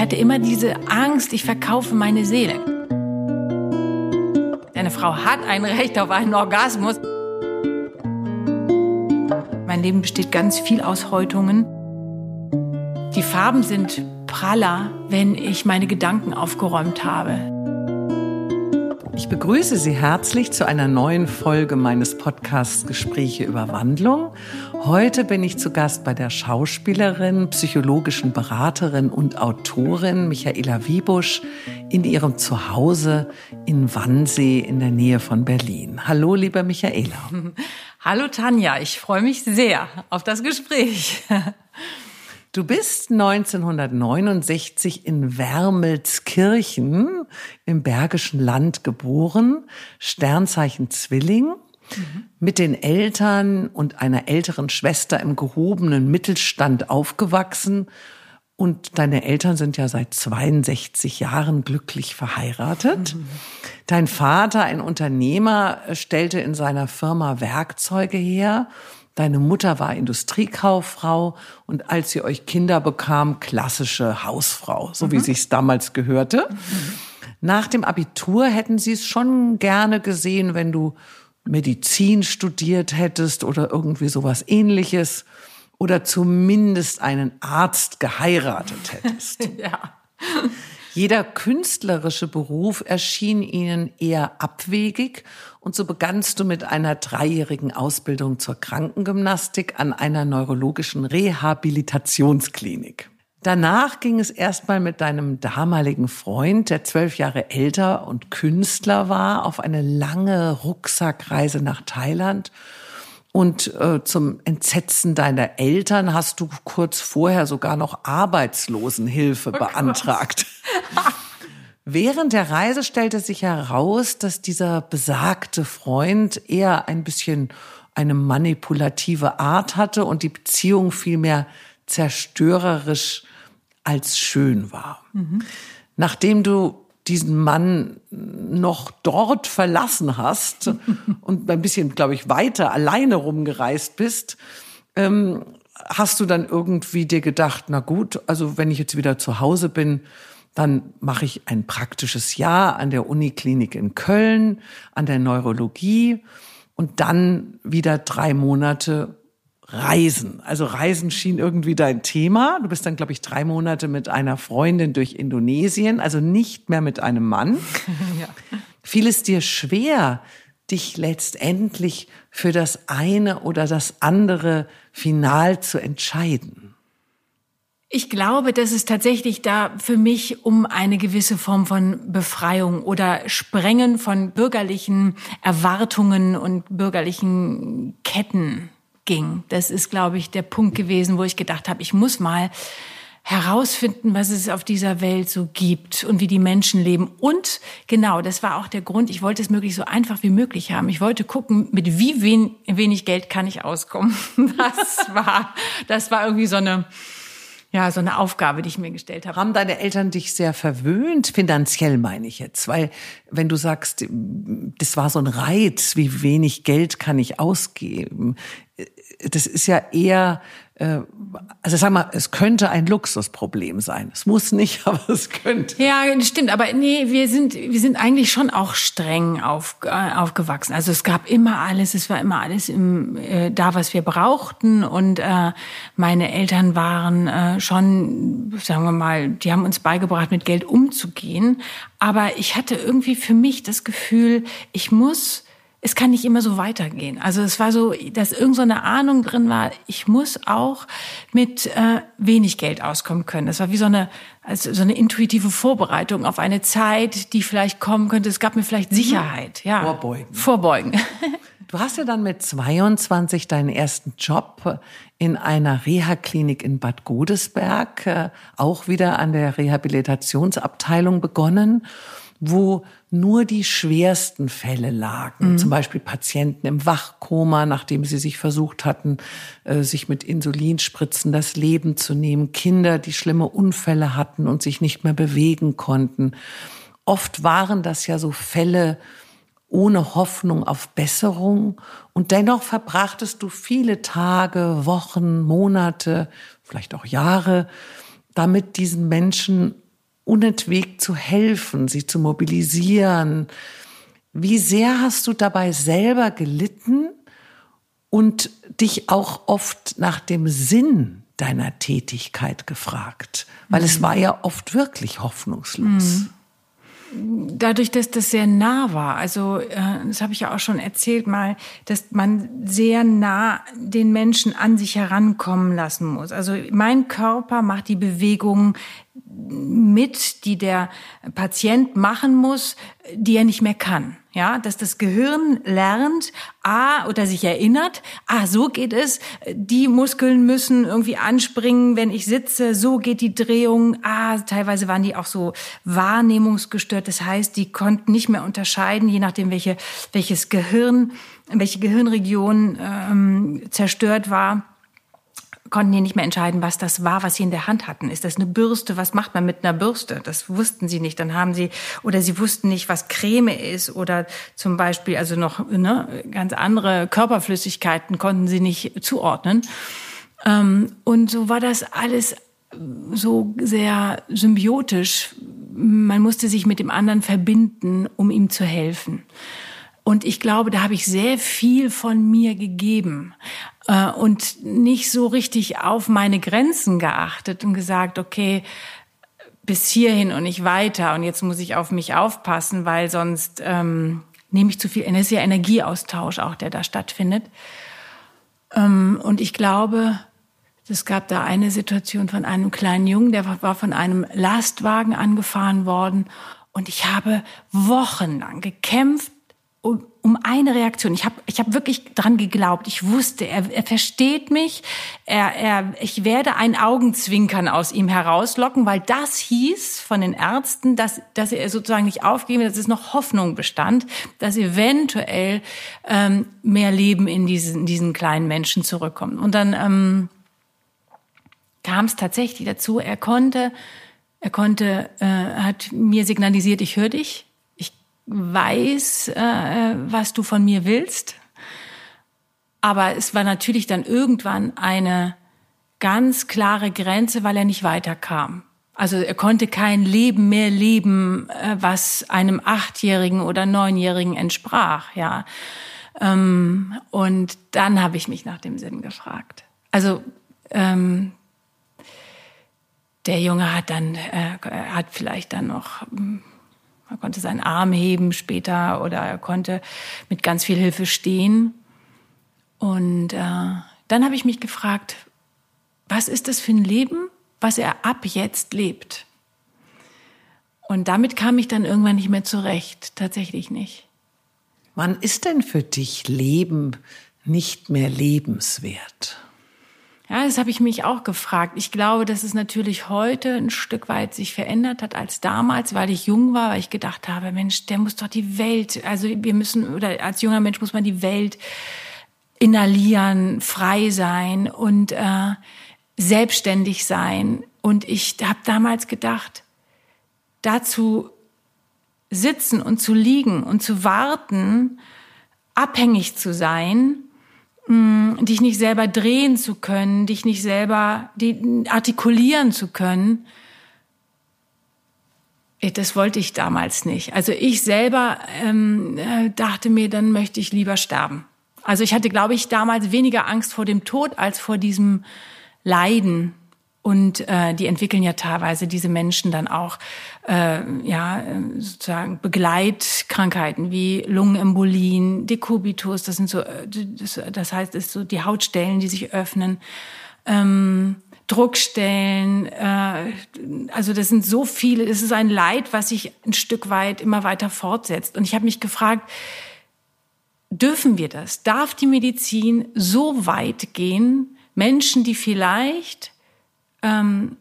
Ich hatte immer diese Angst, ich verkaufe meine Seele. Eine Frau hat ein Recht auf einen Orgasmus. Mein Leben besteht ganz viel aus Häutungen. Die Farben sind praller, wenn ich meine Gedanken aufgeräumt habe. Ich begrüße Sie herzlich zu einer neuen Folge meines Podcasts Gespräche über Wandlung. Heute bin ich zu Gast bei der Schauspielerin, psychologischen Beraterin und Autorin Michaela Wiebusch in ihrem Zuhause in Wannsee in der Nähe von Berlin. Hallo, liebe Michaela. Hallo Tanja, ich freue mich sehr auf das Gespräch. Du bist 1969 in Wermelskirchen im Bergischen Land geboren, Sternzeichen Zwilling, mhm. mit den Eltern und einer älteren Schwester im gehobenen Mittelstand aufgewachsen. Und deine Eltern sind ja seit 62 Jahren glücklich verheiratet. Mhm. Dein Vater, ein Unternehmer, stellte in seiner Firma Werkzeuge her Deine Mutter war Industriekauffrau und als sie euch Kinder bekam, klassische Hausfrau, so mhm. wie sich's damals gehörte. Mhm. Nach dem Abitur hätten sie es schon gerne gesehen, wenn du Medizin studiert hättest oder irgendwie sowas ähnliches oder zumindest einen Arzt geheiratet hättest. ja. Jeder künstlerische Beruf erschien ihnen eher abwegig und so begannst du mit einer dreijährigen Ausbildung zur Krankengymnastik an einer neurologischen Rehabilitationsklinik. Danach ging es erstmal mit deinem damaligen Freund, der zwölf Jahre älter und Künstler war, auf eine lange Rucksackreise nach Thailand und äh, zum Entsetzen deiner Eltern hast du kurz vorher sogar noch Arbeitslosenhilfe oh beantragt. Während der Reise stellte sich heraus, dass dieser besagte Freund eher ein bisschen eine manipulative Art hatte und die Beziehung vielmehr zerstörerisch als schön war. Mhm. Nachdem du diesen Mann noch dort verlassen hast und ein bisschen, glaube ich, weiter alleine rumgereist bist, ähm, hast du dann irgendwie dir gedacht, na gut, also wenn ich jetzt wieder zu Hause bin, dann mache ich ein praktisches Jahr an der Uniklinik in Köln, an der Neurologie und dann wieder drei Monate Reisen. Also Reisen schien irgendwie dein Thema. Du bist dann, glaube ich, drei Monate mit einer Freundin durch Indonesien, also nicht mehr mit einem Mann. ja. Fiel es dir schwer, dich letztendlich für das eine oder das andere final zu entscheiden? Ich glaube, dass es tatsächlich da für mich um eine gewisse Form von Befreiung oder Sprengen von bürgerlichen Erwartungen und bürgerlichen Ketten ging. Das ist, glaube ich, der Punkt gewesen, wo ich gedacht habe, ich muss mal herausfinden, was es auf dieser Welt so gibt und wie die Menschen leben. Und genau, das war auch der Grund, ich wollte es möglichst so einfach wie möglich haben. Ich wollte gucken, mit wie wenig Geld kann ich auskommen. Das war, das war irgendwie so eine, ja, so eine Aufgabe, die ich mir gestellt habe. Haben deine Eltern dich sehr verwöhnt, finanziell meine ich jetzt? Weil wenn du sagst, das war so ein Reiz, wie wenig Geld kann ich ausgeben, das ist ja eher, äh, also sag mal, es könnte ein Luxusproblem sein. Es muss nicht, aber es könnte. Ja, stimmt. Aber nee, wir sind, wir sind eigentlich schon auch streng auf, äh, aufgewachsen. Also es gab immer alles, es war immer alles im, äh, da, was wir brauchten. Und äh, meine Eltern waren äh, schon, sagen wir mal, die haben uns beigebracht, mit Geld umzugehen. Aber ich hatte irgendwie für mich das Gefühl, ich muss es kann nicht immer so weitergehen. Also es war so, dass irgend so eine Ahnung drin war, ich muss auch mit äh, wenig Geld auskommen können. Das war wie so eine, also so eine intuitive Vorbereitung auf eine Zeit, die vielleicht kommen könnte. Es gab mir vielleicht Sicherheit. Ja. Vorbeugen. Vorbeugen. Du hast ja dann mit 22 deinen ersten Job in einer Reha-Klinik in Bad Godesberg, äh, auch wieder an der Rehabilitationsabteilung begonnen wo nur die schwersten Fälle lagen. Mhm. Zum Beispiel Patienten im Wachkoma, nachdem sie sich versucht hatten, äh, sich mit Insulinspritzen das Leben zu nehmen. Kinder, die schlimme Unfälle hatten und sich nicht mehr bewegen konnten. Oft waren das ja so Fälle ohne Hoffnung auf Besserung. Und dennoch verbrachtest du viele Tage, Wochen, Monate, vielleicht auch Jahre, damit diesen Menschen unentwegt zu helfen, sie zu mobilisieren. Wie sehr hast du dabei selber gelitten und dich auch oft nach dem Sinn deiner Tätigkeit gefragt? Weil mhm. es war ja oft wirklich hoffnungslos. Mhm dadurch, dass das sehr nah war, also äh, das habe ich ja auch schon erzählt mal, dass man sehr nah den Menschen an sich herankommen lassen muss. Also mein Körper macht die Bewegungen mit, die der Patient machen muss, die er nicht mehr kann. Ja, dass das Gehirn lernt, ah, oder sich erinnert, ah, so geht es, die Muskeln müssen irgendwie anspringen, wenn ich sitze, so geht die Drehung, ah, teilweise waren die auch so wahrnehmungsgestört, das heißt, die konnten nicht mehr unterscheiden, je nachdem, welche, welches Gehirn, welche Gehirnregion ähm, zerstört war konnten die nicht mehr entscheiden, was das war, was sie in der Hand hatten. Ist das eine Bürste? Was macht man mit einer Bürste? Das wussten sie nicht. Dann haben sie, oder sie wussten nicht, was Creme ist oder zum Beispiel, also noch ne, ganz andere Körperflüssigkeiten konnten sie nicht zuordnen. Ähm, und so war das alles so sehr symbiotisch. Man musste sich mit dem anderen verbinden, um ihm zu helfen. Und ich glaube, da habe ich sehr viel von mir gegeben äh, und nicht so richtig auf meine Grenzen geachtet und gesagt, okay, bis hierhin und nicht weiter und jetzt muss ich auf mich aufpassen, weil sonst ähm, nehme ich zu viel. Es ist ja Energieaustausch auch, der da stattfindet. Ähm, und ich glaube, es gab da eine Situation von einem kleinen Jungen, der war von einem Lastwagen angefahren worden und ich habe wochenlang gekämpft, um, um eine Reaktion. Ich habe ich hab wirklich dran geglaubt. Ich wusste, er, er versteht mich. Er, er, ich werde ein Augenzwinkern aus ihm herauslocken, weil das hieß von den Ärzten, dass, dass er sozusagen nicht aufgeben, dass es noch Hoffnung bestand, dass eventuell ähm, mehr Leben in diesen, diesen kleinen Menschen zurückkommt. Und dann ähm, kam es tatsächlich dazu. Er konnte, er konnte, äh, hat mir signalisiert, ich höre dich weiß, äh, was du von mir willst. Aber es war natürlich dann irgendwann eine ganz klare Grenze, weil er nicht weiterkam. Also er konnte kein Leben mehr leben, äh, was einem Achtjährigen oder Neunjährigen entsprach, ja. Ähm, und dann habe ich mich nach dem Sinn gefragt. Also ähm, der Junge hat dann, äh, hat vielleicht dann noch er konnte seinen Arm heben später oder er konnte mit ganz viel Hilfe stehen. Und äh, dann habe ich mich gefragt, was ist das für ein Leben, was er ab jetzt lebt? Und damit kam ich dann irgendwann nicht mehr zurecht, tatsächlich nicht. Wann ist denn für dich Leben nicht mehr lebenswert? Ja, das habe ich mich auch gefragt. Ich glaube, dass es natürlich heute ein Stück weit sich verändert hat als damals, weil ich jung war, weil ich gedacht habe, Mensch, der muss doch die Welt, also wir müssen, oder als junger Mensch muss man die Welt inhalieren, frei sein und äh, selbstständig sein. Und ich habe damals gedacht, dazu sitzen und zu liegen und zu warten, abhängig zu sein, dich nicht selber drehen zu können, dich nicht selber artikulieren zu können. Das wollte ich damals nicht. Also ich selber ähm, äh, dachte mir, dann möchte ich lieber sterben. Also ich hatte, glaube ich, damals weniger Angst vor dem Tod als vor diesem Leiden, und äh, die entwickeln ja teilweise diese Menschen dann auch äh, ja sozusagen Begleitkrankheiten wie Lungenembolien, Dekubitus, das sind so, das, das heißt, es ist so die Hautstellen, die sich öffnen. Ähm, Druckstellen, äh, also das sind so viele, es ist ein Leid, was sich ein Stück weit immer weiter fortsetzt. Und ich habe mich gefragt, dürfen wir das? Darf die Medizin so weit gehen, Menschen, die vielleicht ähm,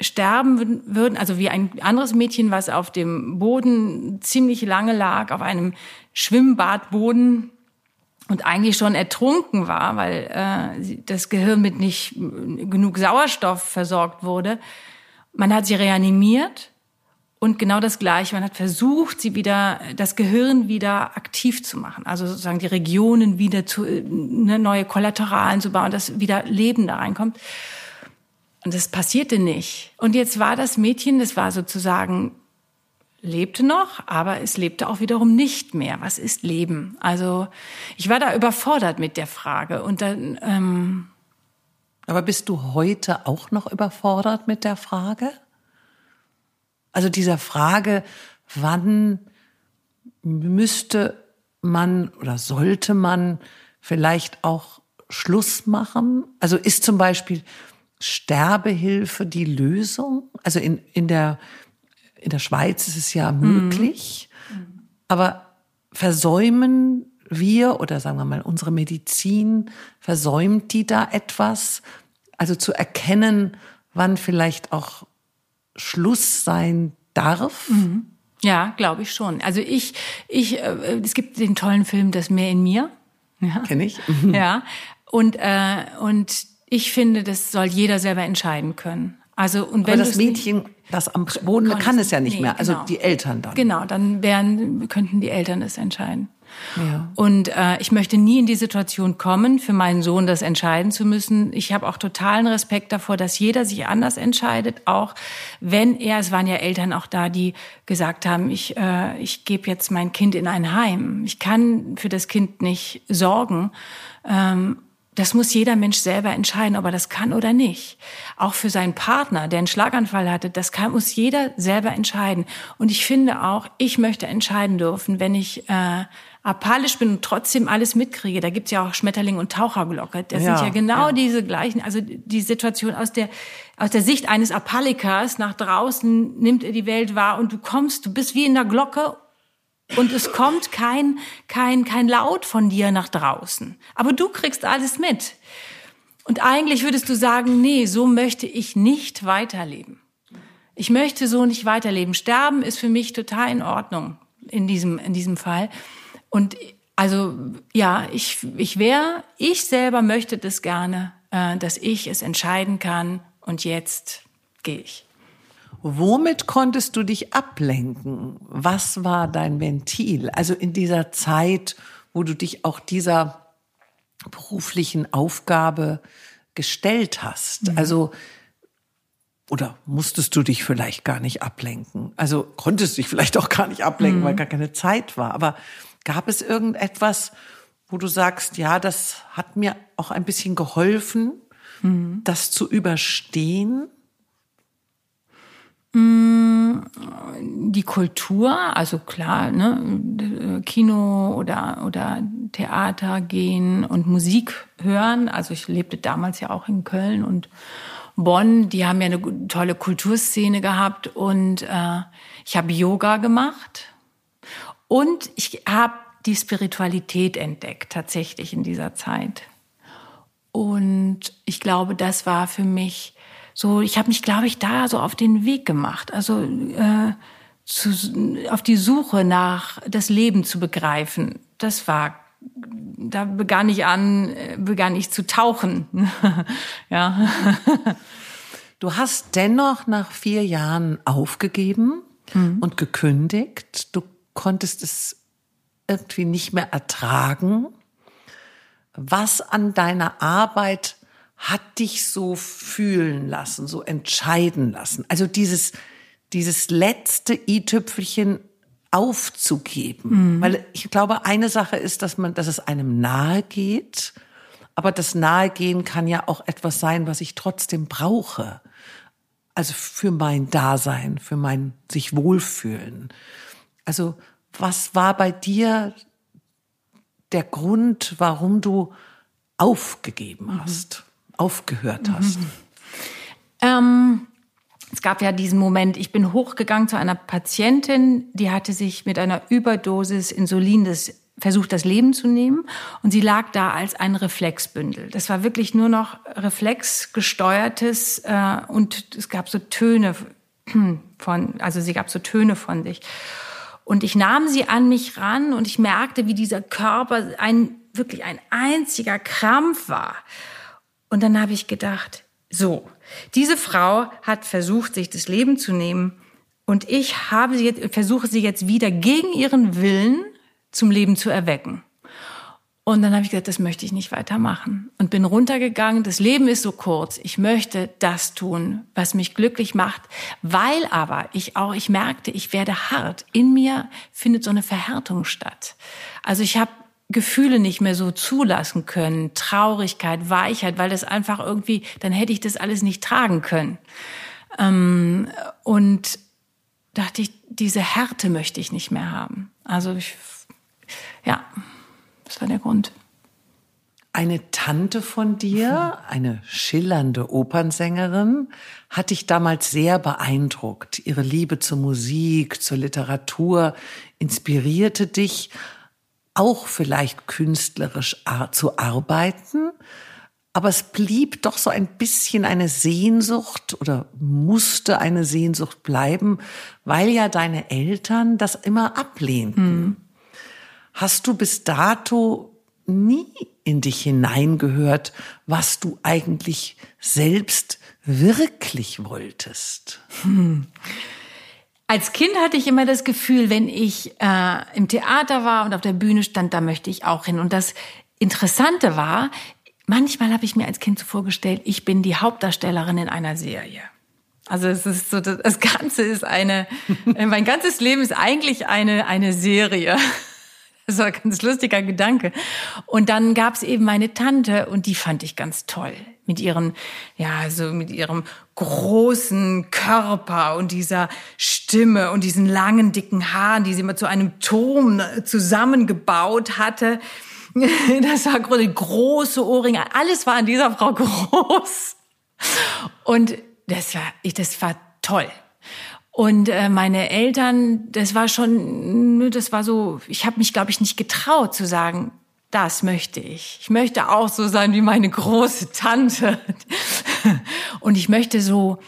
sterben würden, also wie ein anderes Mädchen, was auf dem Boden ziemlich lange lag, auf einem Schwimmbadboden und eigentlich schon ertrunken war, weil äh, das Gehirn mit nicht genug Sauerstoff versorgt wurde. Man hat sie reanimiert und genau das Gleiche. Man hat versucht, sie wieder, das Gehirn wieder aktiv zu machen, also sozusagen die Regionen wieder zu, ne, neue Kollateralen zu bauen, dass wieder Leben da reinkommt. Und das passierte nicht. Und jetzt war das Mädchen, das war sozusagen, lebte noch, aber es lebte auch wiederum nicht mehr. Was ist Leben? Also ich war da überfordert mit der Frage. Und dann. Ähm, aber bist du heute auch noch überfordert mit der Frage? Also dieser Frage, wann müsste man oder sollte man vielleicht auch Schluss machen? Also ist zum Beispiel Sterbehilfe die Lösung? Also in, in, der, in der Schweiz ist es ja möglich, mhm. aber versäumen wir oder sagen wir mal unsere Medizin, versäumt die da etwas? Also zu erkennen, wann vielleicht auch Schluss sein darf? Mhm. Ja, glaube ich schon. Also ich, ich, äh, es gibt den tollen Film Das Meer in mir. Ja. Kenne ich. Ja. Und, äh, und ich finde, das soll jeder selber entscheiden können. Also und wenn Aber das Mädchen, das am Boden kann es ja nicht nee, mehr. Also genau. die Eltern dann. Genau, dann wären, könnten die Eltern es entscheiden. Ja. Und äh, ich möchte nie in die Situation kommen, für meinen Sohn das entscheiden zu müssen. Ich habe auch totalen Respekt davor, dass jeder sich anders entscheidet, auch wenn er, es waren ja Eltern auch da, die gesagt haben, ich, äh, ich gebe jetzt mein Kind in ein Heim. Ich kann für das Kind nicht sorgen. Ähm, das muss jeder Mensch selber entscheiden, ob er das kann oder nicht. Auch für seinen Partner, der einen Schlaganfall hatte, das kann, muss jeder selber entscheiden. Und ich finde auch, ich möchte entscheiden dürfen, wenn ich äh, apalisch bin und trotzdem alles mitkriege. Da gibt's ja auch Schmetterling und Taucherglocke. Das ja, sind ja genau ja. diese gleichen, also die Situation aus der, aus der Sicht eines Apalikers nach draußen nimmt er die Welt wahr und du kommst, du bist wie in der Glocke und es kommt kein, kein, kein Laut von dir nach draußen. Aber du kriegst alles mit. Und eigentlich würdest du sagen, nee, so möchte ich nicht weiterleben. Ich möchte so nicht weiterleben. Sterben ist für mich total in Ordnung in diesem, in diesem Fall. Und also, ja, ich, ich wäre, ich selber möchte das gerne, äh, dass ich es entscheiden kann. Und jetzt gehe ich. Womit konntest du dich ablenken? Was war dein Ventil? Also in dieser Zeit, wo du dich auch dieser beruflichen Aufgabe gestellt hast. Mhm. Also oder musstest du dich vielleicht gar nicht ablenken? Also konntest du dich vielleicht auch gar nicht ablenken, mhm. weil gar keine Zeit war. Aber gab es irgendetwas, wo du sagst, ja, das hat mir auch ein bisschen geholfen, mhm. das zu überstehen? Die Kultur, also klar, ne, Kino oder, oder Theater gehen und Musik hören. Also ich lebte damals ja auch in Köln und Bonn, die haben ja eine tolle Kulturszene gehabt und äh, ich habe Yoga gemacht und ich habe die Spiritualität entdeckt tatsächlich in dieser Zeit. Und ich glaube, das war für mich so, ich habe mich, glaube ich, da so auf den Weg gemacht. Also äh, zu, auf die Suche nach das Leben zu begreifen. Das war, da begann ich an, begann ich zu tauchen. ja. Du hast dennoch nach vier Jahren aufgegeben mhm. und gekündigt. Du konntest es irgendwie nicht mehr ertragen. Was an deiner Arbeit hat dich so fühlen lassen, so entscheiden lassen? Also dieses, dieses letzte i-Tüpfelchen aufzugeben. Mhm. Weil ich glaube, eine Sache ist, dass man, dass es einem nahe geht. Aber das Nahegehen kann ja auch etwas sein, was ich trotzdem brauche. Also für mein Dasein, für mein sich wohlfühlen. Also was war bei dir der Grund, warum du aufgegeben mhm. Aufgehört hast? Mhm. Ähm, es gab ja diesen Moment, ich bin hochgegangen zu einer Patientin, die hatte sich mit einer Überdosis Insulin das versucht, das Leben zu nehmen. Und sie lag da als ein Reflexbündel. Das war wirklich nur noch reflexgesteuertes äh, und es gab so Töne von, also sie gab so Töne von sich. Und ich nahm sie an mich ran und ich merkte, wie dieser Körper ein, wirklich ein einziger Krampf war. Und dann habe ich gedacht, so, diese Frau hat versucht, sich das Leben zu nehmen und ich habe sie jetzt, versuche sie jetzt wieder gegen ihren Willen zum Leben zu erwecken. Und dann habe ich gesagt, das möchte ich nicht weitermachen. Und bin runtergegangen. Das Leben ist so kurz. Ich möchte das tun, was mich glücklich macht. Weil aber ich auch, ich merkte, ich werde hart. In mir findet so eine Verhärtung statt. Also ich habe Gefühle nicht mehr so zulassen können. Traurigkeit, Weichheit, weil das einfach irgendwie, dann hätte ich das alles nicht tragen können. Ähm, und dachte ich, diese Härte möchte ich nicht mehr haben. Also ich, ja. Das war der Grund. Eine Tante von dir, eine schillernde Opernsängerin, hat dich damals sehr beeindruckt. Ihre Liebe zur Musik, zur Literatur inspirierte dich, auch vielleicht künstlerisch zu arbeiten. Aber es blieb doch so ein bisschen eine Sehnsucht oder musste eine Sehnsucht bleiben, weil ja deine Eltern das immer ablehnten. Hm. Hast du bis dato nie in dich hineingehört, was du eigentlich selbst wirklich wolltest? Hm. Als Kind hatte ich immer das Gefühl, wenn ich äh, im Theater war und auf der Bühne stand, da möchte ich auch hin. Und das Interessante war, manchmal habe ich mir als Kind so vorgestellt, ich bin die Hauptdarstellerin in einer Serie. Also es ist so, das Ganze ist eine, mein ganzes Leben ist eigentlich eine, eine Serie. Das war ein ganz lustiger Gedanke. Und dann gab's eben meine Tante und die fand ich ganz toll. Mit ihren, ja, so mit ihrem großen Körper und dieser Stimme und diesen langen, dicken Haaren, die sie immer zu einem Turm zusammengebaut hatte. Das war große Ohrringe. Alles war an dieser Frau groß. Und das war, das war toll. Und äh, meine Eltern, das war schon, das war so, ich habe mich, glaube ich, nicht getraut zu sagen, das möchte ich. Ich möchte auch so sein wie meine große Tante. Und ich möchte so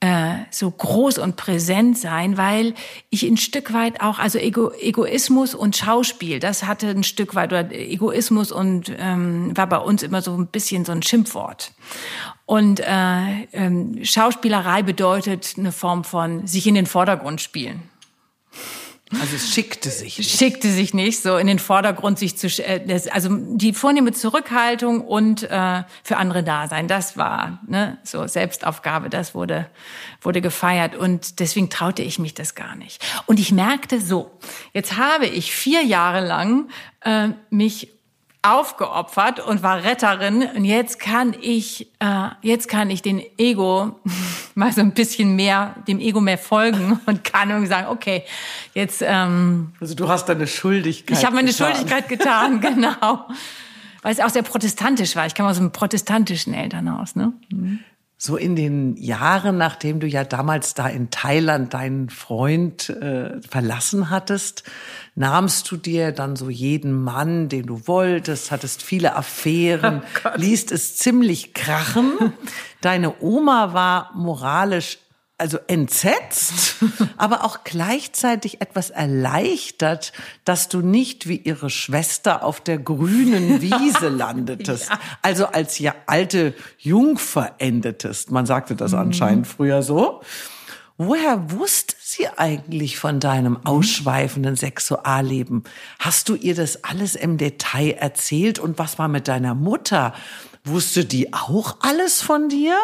äh, so groß und präsent sein, weil ich ein Stück weit auch, also Ego, Egoismus und Schauspiel, das hatte ein Stück weit, oder Egoismus und ähm, war bei uns immer so ein bisschen so ein Schimpfwort. Und äh, ähm, Schauspielerei bedeutet eine Form von sich in den Vordergrund spielen. Also es schickte sich nicht. Schickte sich nicht, so in den Vordergrund sich zu, äh, also die vornehme Zurückhaltung und äh, für andere da sein, das war ne, so Selbstaufgabe, das wurde wurde gefeiert und deswegen traute ich mich das gar nicht. Und ich merkte so, jetzt habe ich vier Jahre lang äh, mich aufgeopfert und war Retterin und jetzt kann ich äh, jetzt kann ich den Ego mal so ein bisschen mehr dem Ego mehr folgen und kann irgendwie sagen okay jetzt ähm, also du hast deine Schuldigkeit ich habe meine getan. Schuldigkeit getan genau weil es auch sehr protestantisch war ich kam aus einem protestantischen Elternhaus ne mhm. So in den Jahren, nachdem du ja damals da in Thailand deinen Freund äh, verlassen hattest, nahmst du dir dann so jeden Mann, den du wolltest, hattest viele Affären, oh liest es ziemlich krachen. Deine Oma war moralisch also entsetzt, aber auch gleichzeitig etwas erleichtert, dass du nicht wie ihre Schwester auf der grünen Wiese landetest. ja. Also als ja alte Jungfer endetest. Man sagte das mhm. anscheinend früher so. Woher wusste sie eigentlich von deinem mhm. ausschweifenden Sexualleben? Hast du ihr das alles im Detail erzählt? Und was war mit deiner Mutter? Wusste die auch alles von dir?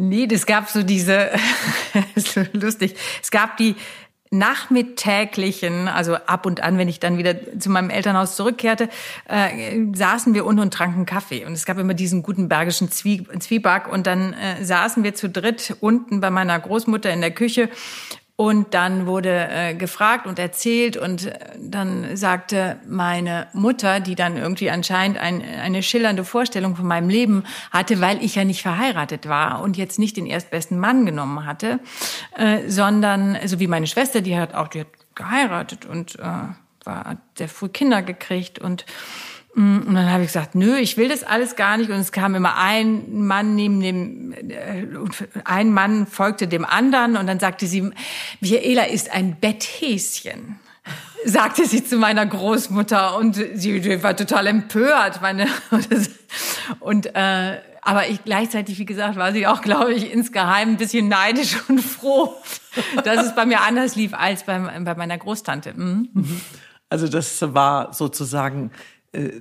Nee, das gab so diese, so lustig, es gab die nachmittäglichen, also ab und an, wenn ich dann wieder zu meinem Elternhaus zurückkehrte, äh, saßen wir unten und tranken Kaffee. Und es gab immer diesen guten bergischen Zwie Zwieback. Und dann äh, saßen wir zu dritt unten bei meiner Großmutter in der Küche und dann wurde äh, gefragt und erzählt und äh, dann sagte meine Mutter, die dann irgendwie anscheinend ein, eine schillernde Vorstellung von meinem Leben hatte, weil ich ja nicht verheiratet war und jetzt nicht den erstbesten Mann genommen hatte, äh, sondern so wie meine Schwester, die hat auch die hat geheiratet und äh, war hat sehr früh Kinder gekriegt und und dann habe ich gesagt, nö, ich will das alles gar nicht. Und es kam immer ein Mann neben dem, äh, ein Mann folgte dem anderen. Und dann sagte sie, Michaela ist ein Betthäschen sagte sie zu meiner Großmutter und sie war total empört. Meine, und äh, aber ich gleichzeitig, wie gesagt, war sie auch, glaube ich, insgeheim ein bisschen neidisch und froh, dass es bei mir anders lief als bei, bei meiner Großtante. Mhm. Also das war sozusagen äh,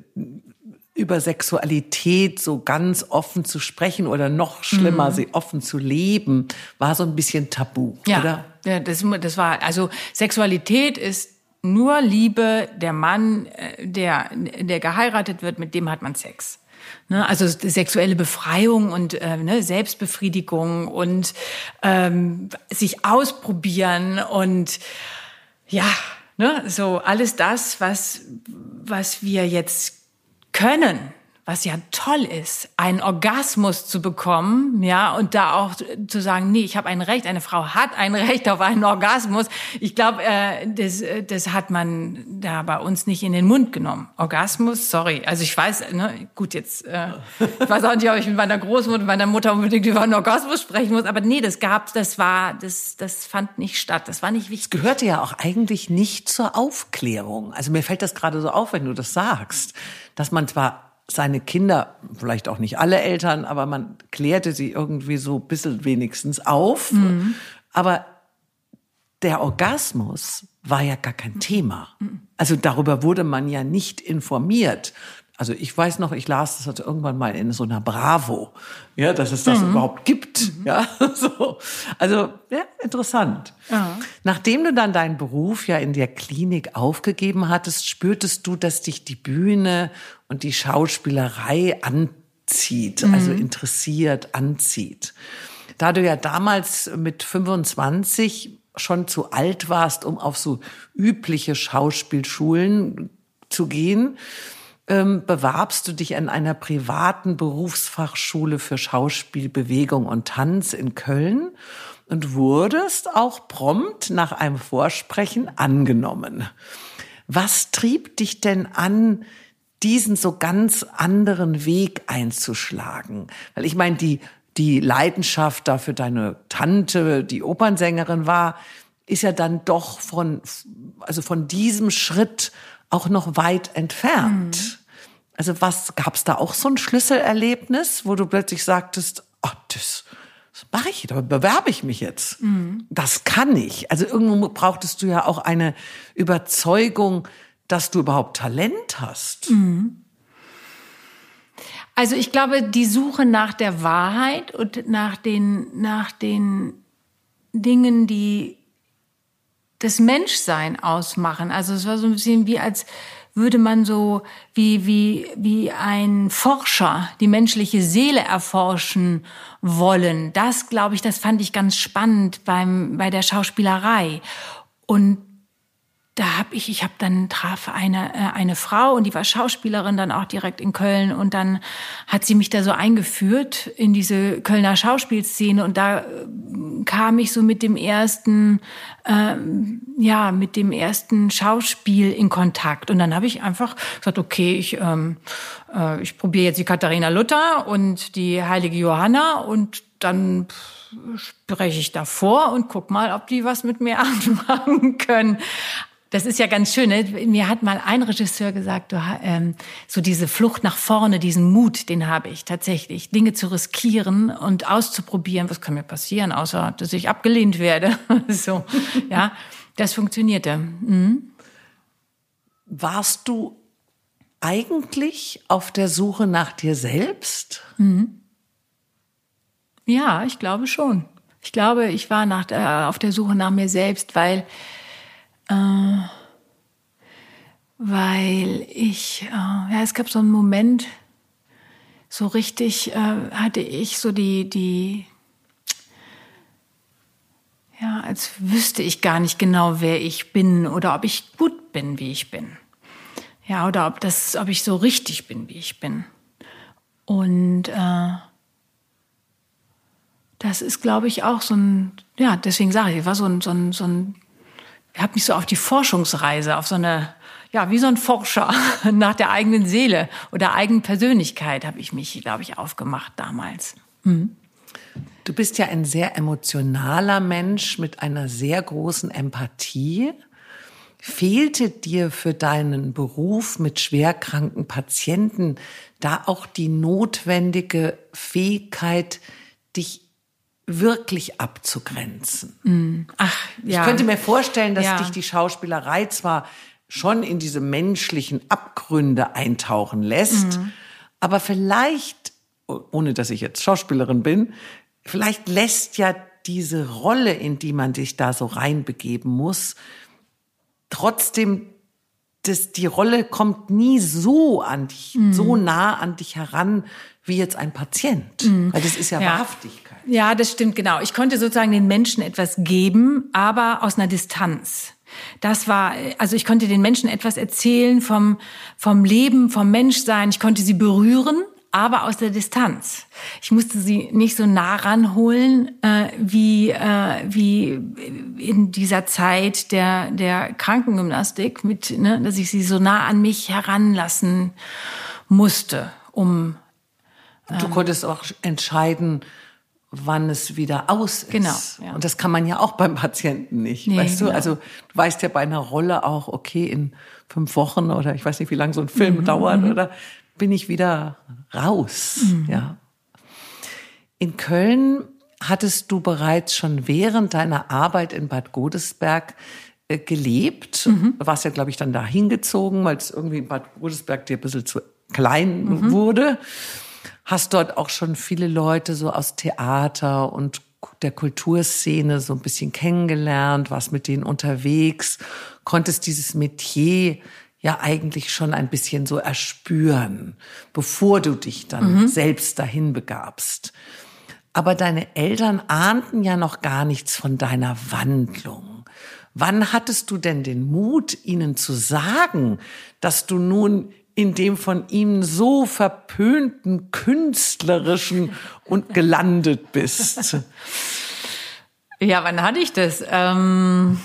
über Sexualität so ganz offen zu sprechen oder noch schlimmer, mhm. sie offen zu leben, war so ein bisschen tabu, ja. oder? Ja, das, das war, also Sexualität ist nur Liebe, der Mann, äh, der, der geheiratet wird, mit dem hat man Sex. Ne, also sexuelle Befreiung und äh, ne, Selbstbefriedigung und ähm, sich ausprobieren und ja, ne, so alles das, was was wir jetzt können, was ja toll ist, einen Orgasmus zu bekommen, ja, und da auch zu sagen, nee, ich habe ein Recht, eine Frau hat ein Recht auf einen Orgasmus. Ich glaube, äh, das, das hat man da bei uns nicht in den Mund genommen. Orgasmus, sorry. Also ich weiß, ne, gut, jetzt, äh, ich weiß auch nicht, ob ich mit meiner Großmutter, meiner Mutter unbedingt über einen Orgasmus sprechen muss, aber nee, das gab, das war, das, das fand nicht statt. Das war nicht wichtig. Es gehörte ja auch eigentlich nicht zur Aufklärung. Also mir fällt das gerade so auf, wenn du das sagst, dass man zwar seine Kinder, vielleicht auch nicht alle Eltern, aber man klärte sie irgendwie so ein bisschen wenigstens auf. Mhm. Aber der Orgasmus war ja gar kein Thema. Also darüber wurde man ja nicht informiert. Also ich weiß noch, ich las das irgendwann mal in so einer Bravo, ja, dass es das mhm. überhaupt gibt, mhm. ja, so. Also ja, interessant. Ja. Nachdem du dann deinen Beruf ja in der Klinik aufgegeben hattest, spürtest du, dass dich die Bühne und die Schauspielerei anzieht, mhm. also interessiert, anzieht. Da du ja damals mit 25 schon zu alt warst, um auf so übliche Schauspielschulen zu gehen, ähm, bewarbst du dich an einer privaten Berufsfachschule für Schauspiel, Bewegung und Tanz in Köln und wurdest auch prompt nach einem Vorsprechen angenommen. Was trieb dich denn an, diesen so ganz anderen Weg einzuschlagen? Weil ich meine, die, die Leidenschaft da für deine Tante, die Opernsängerin war, ist ja dann doch von, also von diesem Schritt auch noch weit entfernt. Mhm. Also was gab's da auch so ein Schlüsselerlebnis, wo du plötzlich sagtest, ach, das, das mache ich, da bewerbe ich mich jetzt. Mhm. Das kann ich. Also irgendwo brauchtest du ja auch eine Überzeugung, dass du überhaupt Talent hast. Mhm. Also ich glaube, die Suche nach der Wahrheit und nach den, nach den Dingen, die das Menschsein ausmachen. Also es war so ein bisschen wie als würde man so wie, wie, wie ein Forscher die menschliche Seele erforschen wollen. Das, glaube ich, das fand ich ganz spannend beim, bei der Schauspielerei. Und da habe ich, ich habe dann traf eine äh, eine Frau und die war Schauspielerin dann auch direkt in Köln und dann hat sie mich da so eingeführt in diese Kölner Schauspielszene und da äh, kam ich so mit dem ersten äh, ja mit dem ersten Schauspiel in Kontakt und dann habe ich einfach gesagt okay ich ähm, äh, ich probiere jetzt die Katharina Luther und die heilige Johanna und dann spreche ich davor und guck mal, ob die was mit mir anfangen können. Das ist ja ganz schön. Ne? Mir hat mal ein Regisseur gesagt, du, ähm, so diese Flucht nach vorne, diesen Mut, den habe ich tatsächlich, Dinge zu riskieren und auszuprobieren. Was kann mir passieren, außer dass ich abgelehnt werde? so, ja, das funktionierte. Mhm. Warst du eigentlich auf der Suche nach dir selbst? Mhm. Ja, ich glaube schon. Ich glaube, ich war nach, äh, auf der Suche nach mir selbst, weil äh, weil ich, äh, ja, es gab so einen Moment, so richtig äh, hatte ich so die, die, ja, als wüsste ich gar nicht genau, wer ich bin oder ob ich gut bin, wie ich bin. Ja, oder ob das, ob ich so richtig bin, wie ich bin. Und äh, das ist, glaube ich, auch so ein, ja, deswegen sage ich, war so ein, so ein, so ein habe mich so auf die Forschungsreise, auf so eine, ja, wie so ein Forscher nach der eigenen Seele oder eigenen Persönlichkeit habe ich mich, glaube ich, aufgemacht damals. Mhm. Du bist ja ein sehr emotionaler Mensch mit einer sehr großen Empathie. Fehlte dir für deinen Beruf mit schwerkranken Patienten da auch die notwendige Fähigkeit, dich wirklich abzugrenzen. Mm. Ach, ja. Ich könnte mir vorstellen, dass ja. dich die Schauspielerei zwar schon in diese menschlichen Abgründe eintauchen lässt. Mhm. Aber vielleicht, ohne dass ich jetzt Schauspielerin bin, vielleicht lässt ja diese Rolle, in die man sich da so reinbegeben muss, trotzdem das, die Rolle kommt nie so an dich, mhm. so nah an dich heran wie jetzt ein Patient. Mhm. Weil das ist ja, ja Wahrhaftigkeit. Ja, das stimmt, genau. Ich konnte sozusagen den Menschen etwas geben, aber aus einer Distanz. Das war, also ich konnte den Menschen etwas erzählen vom, vom Leben, vom Menschsein. Ich konnte sie berühren, aber aus der Distanz. Ich musste sie nicht so nah ranholen äh, wie äh, wie in dieser Zeit der der Krankengymnastik mit, ne, dass ich sie so nah an mich heranlassen musste, um ähm, du konntest auch entscheiden, wann es wieder aus ist. Genau. Ja. Und das kann man ja auch beim Patienten nicht, nee, weißt du? Genau. Also du weißt ja bei einer Rolle auch, okay, in fünf Wochen oder ich weiß nicht, wie lange so ein Film mhm. dauert mhm. oder bin ich wieder raus. Mhm. Ja. In Köln hattest du bereits schon während deiner Arbeit in Bad Godesberg äh, gelebt. Mhm. Warst ja, glaube ich, dann da hingezogen, weil es irgendwie in Bad Godesberg dir ein bisschen zu klein mhm. wurde. Hast dort auch schon viele Leute so aus Theater und der Kulturszene so ein bisschen kennengelernt, warst mit denen unterwegs, konntest dieses Metier ja eigentlich schon ein bisschen so erspüren, bevor du dich dann mhm. selbst dahin begabst. Aber deine Eltern ahnten ja noch gar nichts von deiner Wandlung. Wann hattest du denn den Mut, ihnen zu sagen, dass du nun in dem von ihm so verpönten künstlerischen und gelandet bist? Ja, wann hatte ich das? Ähm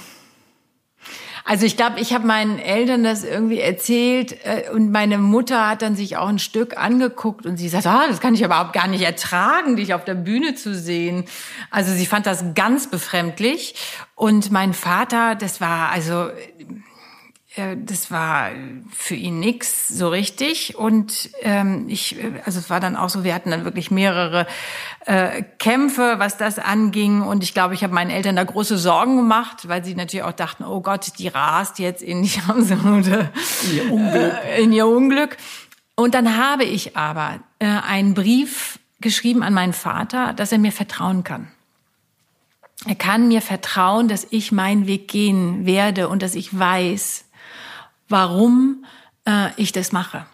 also ich glaube, ich habe meinen Eltern das irgendwie erzählt äh, und meine Mutter hat dann sich auch ein Stück angeguckt und sie sagt, ah, das kann ich überhaupt gar nicht ertragen, dich auf der Bühne zu sehen. Also sie fand das ganz befremdlich und mein Vater, das war also das war für ihn nix so richtig. Und ähm, ich also es war dann auch so wir hatten dann wirklich mehrere äh, Kämpfe was das anging. Und ich glaube ich habe meinen Eltern da große Sorgen gemacht weil sie natürlich auch dachten oh Gott die rast jetzt in die absolute in ihr Unglück, äh, in ihr Unglück. und dann habe ich aber äh, einen Brief geschrieben an meinen Vater dass er mir vertrauen kann. Er kann mir vertrauen, dass ich meinen Weg gehen werde und dass ich weiß, warum äh, ich das mache.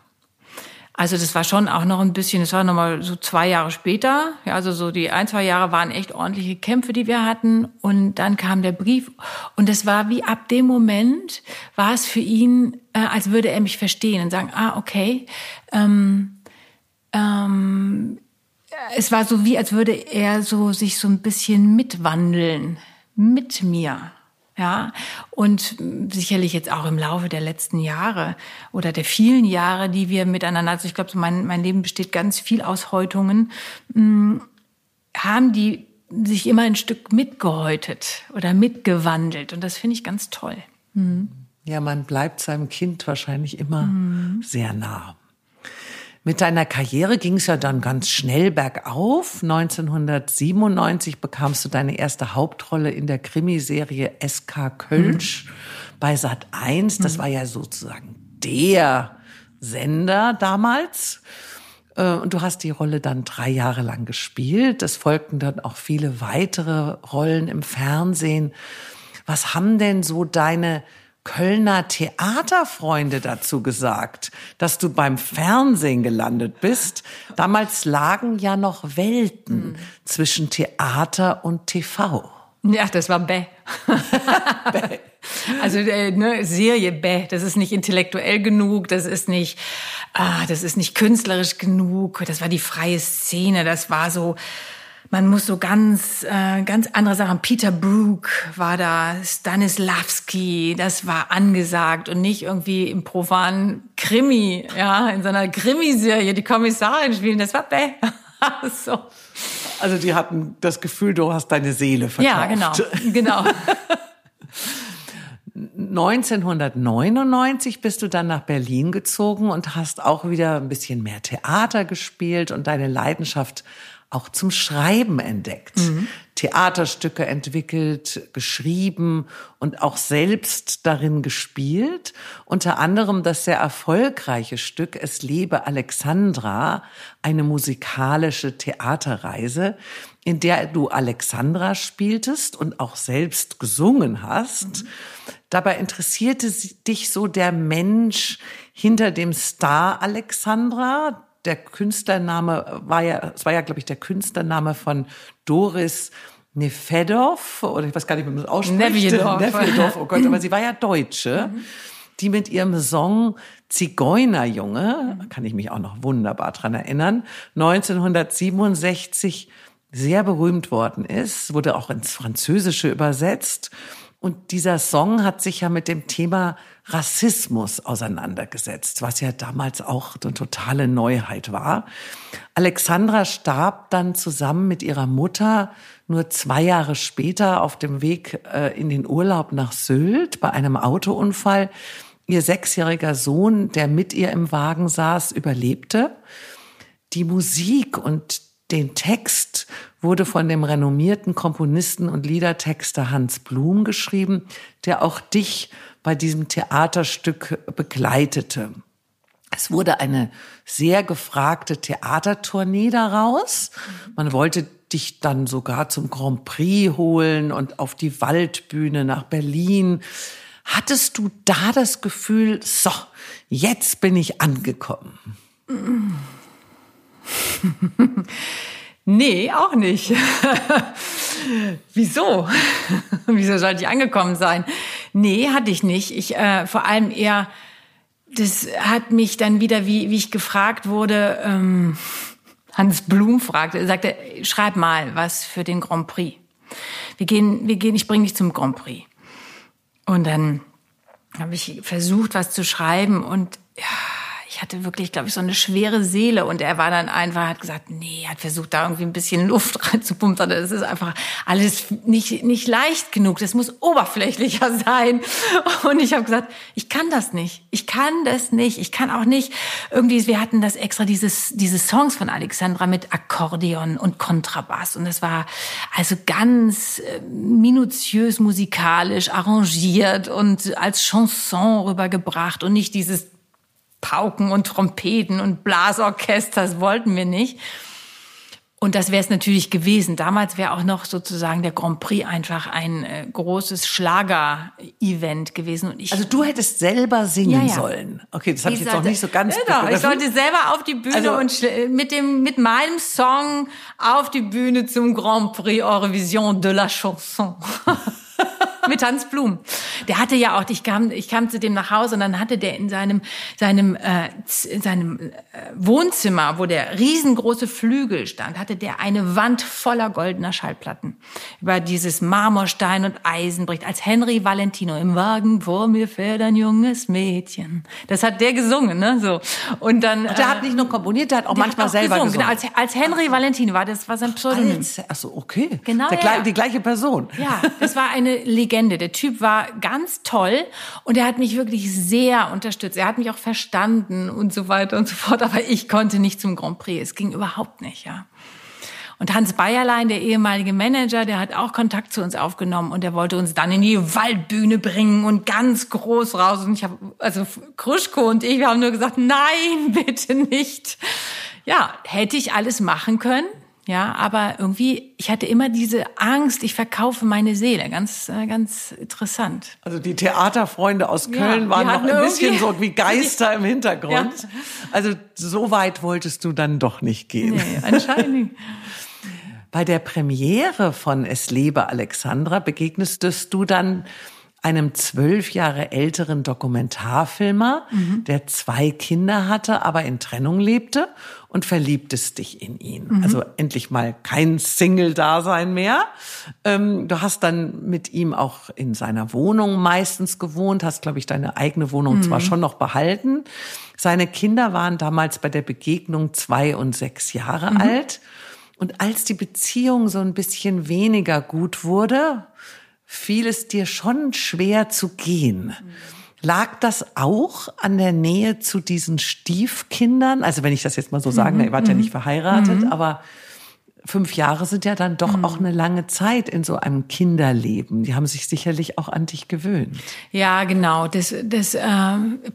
Also das war schon auch noch ein bisschen, das war nochmal so zwei Jahre später. Ja, also so die ein, zwei Jahre waren echt ordentliche Kämpfe, die wir hatten. Und dann kam der Brief. Und es war wie ab dem Moment, war es für ihn, äh, als würde er mich verstehen und sagen, ah, okay. Ähm, ähm, es war so wie, als würde er so sich so ein bisschen mitwandeln mit mir. Ja, und sicherlich jetzt auch im Laufe der letzten Jahre oder der vielen Jahre, die wir miteinander, also ich glaube, mein, mein Leben besteht ganz viel aus Häutungen, hm, haben die sich immer ein Stück mitgehäutet oder mitgewandelt. Und das finde ich ganz toll. Mhm. Ja, man bleibt seinem Kind wahrscheinlich immer mhm. sehr nah. Mit deiner Karriere ging es ja dann ganz schnell bergauf. 1997 bekamst du deine erste Hauptrolle in der Krimiserie SK Kölsch mhm. bei Sat 1. Das mhm. war ja sozusagen der Sender damals. Äh, und du hast die Rolle dann drei Jahre lang gespielt. Es folgten dann auch viele weitere Rollen im Fernsehen. Was haben denn so deine Kölner Theaterfreunde dazu gesagt, dass du beim Fernsehen gelandet bist. Damals lagen ja noch Welten mhm. zwischen Theater und TV. Ja, das war Bäh. bäh. Also äh, ne, Serie Bäh, das ist nicht intellektuell genug, das ist nicht, ah, das ist nicht künstlerisch genug. Das war die freie Szene, das war so man muss so ganz, äh, ganz andere Sachen. Peter Brook war da, Stanislavski, das war angesagt und nicht irgendwie im profanen Krimi, ja, in so einer Krimiserie die Kommissarin spielen, das war bäh. so. Also die hatten das Gefühl, du hast deine Seele verkauft. Ja, genau, genau. 1999 bist du dann nach Berlin gezogen und hast auch wieder ein bisschen mehr Theater gespielt und deine Leidenschaft auch zum Schreiben entdeckt. Mhm. Theaterstücke entwickelt, geschrieben und auch selbst darin gespielt. Unter anderem das sehr erfolgreiche Stück Es lebe Alexandra, eine musikalische Theaterreise, in der du Alexandra spieltest und auch selbst gesungen hast. Mhm. Dabei interessierte dich so der Mensch hinter dem Star Alexandra, der Künstlername war ja, es war ja, glaube ich, der Künstlername von Doris Nefedov, oder ich weiß gar nicht, wie man das ausspricht. Nevedov. Nevedov, oh Gott, aber sie war ja Deutsche, die mit ihrem Song Zigeunerjunge, kann ich mich auch noch wunderbar dran erinnern, 1967 sehr berühmt worden ist, wurde auch ins Französische übersetzt. Und dieser Song hat sich ja mit dem Thema Rassismus auseinandergesetzt, was ja damals auch eine totale Neuheit war. Alexandra starb dann zusammen mit ihrer Mutter nur zwei Jahre später auf dem Weg äh, in den Urlaub nach Sylt bei einem Autounfall. Ihr sechsjähriger Sohn, der mit ihr im Wagen saß, überlebte. Die Musik und den Text wurde von dem renommierten Komponisten und Liedertexter Hans Blum geschrieben, der auch dich bei diesem Theaterstück begleitete. Es wurde eine sehr gefragte Theatertournee daraus. Man wollte dich dann sogar zum Grand Prix holen und auf die Waldbühne nach Berlin. Hattest du da das Gefühl, so, jetzt bin ich angekommen? Nee, auch nicht. Wieso? Wieso sollte ich angekommen sein? Nee, hatte ich nicht. Ich äh, vor allem eher, das hat mich dann wieder, wie, wie ich gefragt wurde, ähm, Hans Blum fragte, sagte, schreib mal was für den Grand Prix. Wir gehen, wir gehen, ich bringe dich zum Grand Prix. Und dann habe ich versucht, was zu schreiben und ja, ich hatte wirklich, glaube ich, so eine schwere Seele und er war dann einfach, hat gesagt, nee, hat versucht, da irgendwie ein bisschen Luft reinzupumpen. Das ist einfach alles nicht, nicht leicht genug. Das muss oberflächlicher sein. Und ich habe gesagt, ich kann das nicht. Ich kann das nicht. Ich kann auch nicht irgendwie, wir hatten das extra, dieses, diese Songs von Alexandra mit Akkordeon und Kontrabass. Und das war also ganz äh, minutiös musikalisch arrangiert und als Chanson rübergebracht und nicht dieses Pauken und Trompeten und Blasorchester, das wollten wir nicht. Und das wäre es natürlich gewesen. Damals wäre auch noch sozusagen der Grand Prix einfach ein äh, großes Schlager-Event gewesen. Und ich, also du hättest selber singen ja, ja. sollen. Okay, das habe ich jetzt auch nicht so ganz genau, Ich sollte selber auf die Bühne also, und mit dem mit meinem Song auf die Bühne zum Grand Prix Eurovision de la Chanson. mit Hans Blum. Der hatte ja auch, ich kam, ich kam zu dem nach Hause und dann hatte der in seinem, seinem, äh, in seinem äh, Wohnzimmer, wo der riesengroße Flügel stand, hatte der eine Wand voller goldener Schallplatten über dieses Marmorstein und Eisenbricht, als Henry Valentino im Wagen vor mir fährt ein junges Mädchen. Das hat der gesungen, ne, so. Und dann. Ach, der äh, hat nicht nur komponiert, der hat auch manchmal hat auch selber gesungen. gesungen. Genau, als, als Henry Valentino war das, war sein Pseudonym. Ach so, okay. Genau. Der, ja. Die gleiche Person. Ja, das war eine Legende. Legende. Der Typ war ganz toll und er hat mich wirklich sehr unterstützt. Er hat mich auch verstanden und so weiter und so fort. Aber ich konnte nicht zum Grand Prix. Es ging überhaupt nicht, ja. Und Hans Bayerlein, der ehemalige Manager, der hat auch Kontakt zu uns aufgenommen und der wollte uns dann in die Waldbühne bringen und ganz groß raus. Und ich habe, also Kruschko und ich, wir haben nur gesagt, nein, bitte nicht. Ja, hätte ich alles machen können. Ja, aber irgendwie, ich hatte immer diese Angst, ich verkaufe meine Seele. Ganz, äh, ganz interessant. Also die Theaterfreunde aus Köln ja, waren noch ein bisschen so wie Geister im Hintergrund. Ja. Also so weit wolltest du dann doch nicht gehen. Nee, anscheinend nicht. Bei der Premiere von Es lebe Alexandra begegnest du dann einem zwölf Jahre älteren Dokumentarfilmer, mhm. der zwei Kinder hatte, aber in Trennung lebte und verliebtest dich in ihn. Mhm. Also endlich mal kein Single-Dasein mehr. Ähm, du hast dann mit ihm auch in seiner Wohnung meistens gewohnt, hast, glaube ich, deine eigene Wohnung mhm. zwar schon noch behalten. Seine Kinder waren damals bei der Begegnung zwei und sechs Jahre mhm. alt. Und als die Beziehung so ein bisschen weniger gut wurde, fiel es dir schon schwer zu gehen. Lag das auch an der Nähe zu diesen Stiefkindern? Also wenn ich das jetzt mal so sagen, mhm. ihr wart ja nicht verheiratet, mhm. aber fünf Jahre sind ja dann doch mhm. auch eine lange Zeit in so einem Kinderleben. Die haben sich sicherlich auch an dich gewöhnt. Ja, genau. Das, das äh,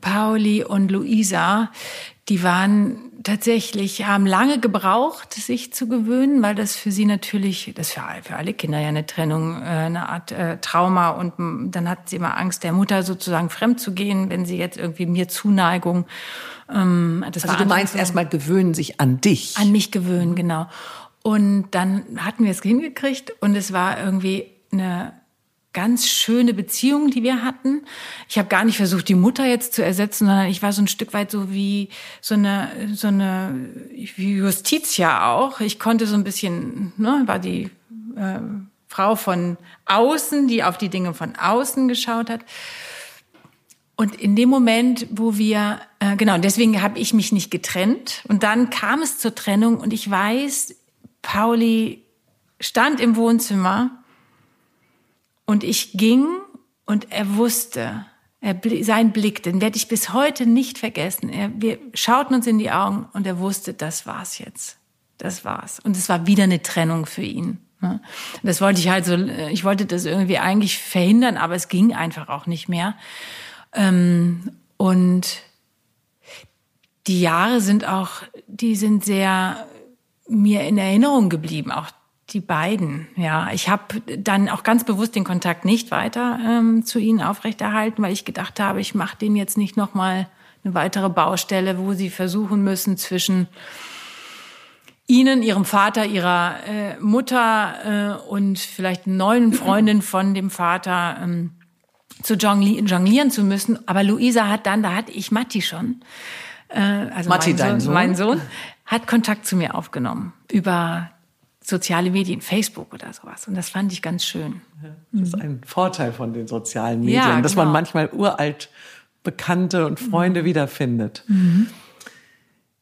Pauli und Luisa, die waren tatsächlich, haben lange gebraucht, sich zu gewöhnen, weil das für sie natürlich, das für, für alle Kinder ja eine Trennung, äh, eine Art äh, Trauma und dann hat sie immer Angst, der Mutter sozusagen fremd zu gehen, wenn sie jetzt irgendwie mir Zuneigung. Ähm, das also du meinst erstmal gewöhnen sich an dich. An mich gewöhnen, genau. Und dann hatten wir es hingekriegt und es war irgendwie eine ganz schöne Beziehung, die wir hatten. Ich habe gar nicht versucht, die Mutter jetzt zu ersetzen, sondern ich war so ein Stück weit so wie so eine so eine wie Justitia auch. Ich konnte so ein bisschen, ne, war die äh, Frau von außen, die auf die Dinge von außen geschaut hat. Und in dem Moment, wo wir, äh, genau, deswegen habe ich mich nicht getrennt. Und dann kam es zur Trennung und ich weiß, Pauli stand im Wohnzimmer und ich ging und er wusste, er, sein Blick, den werde ich bis heute nicht vergessen. Er, wir schauten uns in die Augen und er wusste, das war's jetzt. Das war's. Und es war wieder eine Trennung für ihn. Ne? Das wollte ich halt so, ich wollte das irgendwie eigentlich verhindern, aber es ging einfach auch nicht mehr. Ähm, und die Jahre sind auch, die sind sehr mir in Erinnerung geblieben, auch die beiden, ja. Ich habe dann auch ganz bewusst den Kontakt nicht weiter ähm, zu ihnen aufrechterhalten, weil ich gedacht habe, ich mache denen jetzt nicht nochmal eine weitere Baustelle, wo sie versuchen müssen zwischen ihnen, ihrem Vater, ihrer äh, Mutter äh, und vielleicht neuen Freundin von dem Vater ähm, zu jonglieren zu müssen. Aber Luisa hat dann, da hatte ich Matti schon, äh, also Matti, mein Sohn, Sohn, mein Sohn, hat Kontakt zu mir aufgenommen über soziale Medien, Facebook oder sowas. Und das fand ich ganz schön. Das ist ein Vorteil von den sozialen Medien, ja, dass man genau. manchmal uralt Bekannte und Freunde mhm. wiederfindet. Mhm.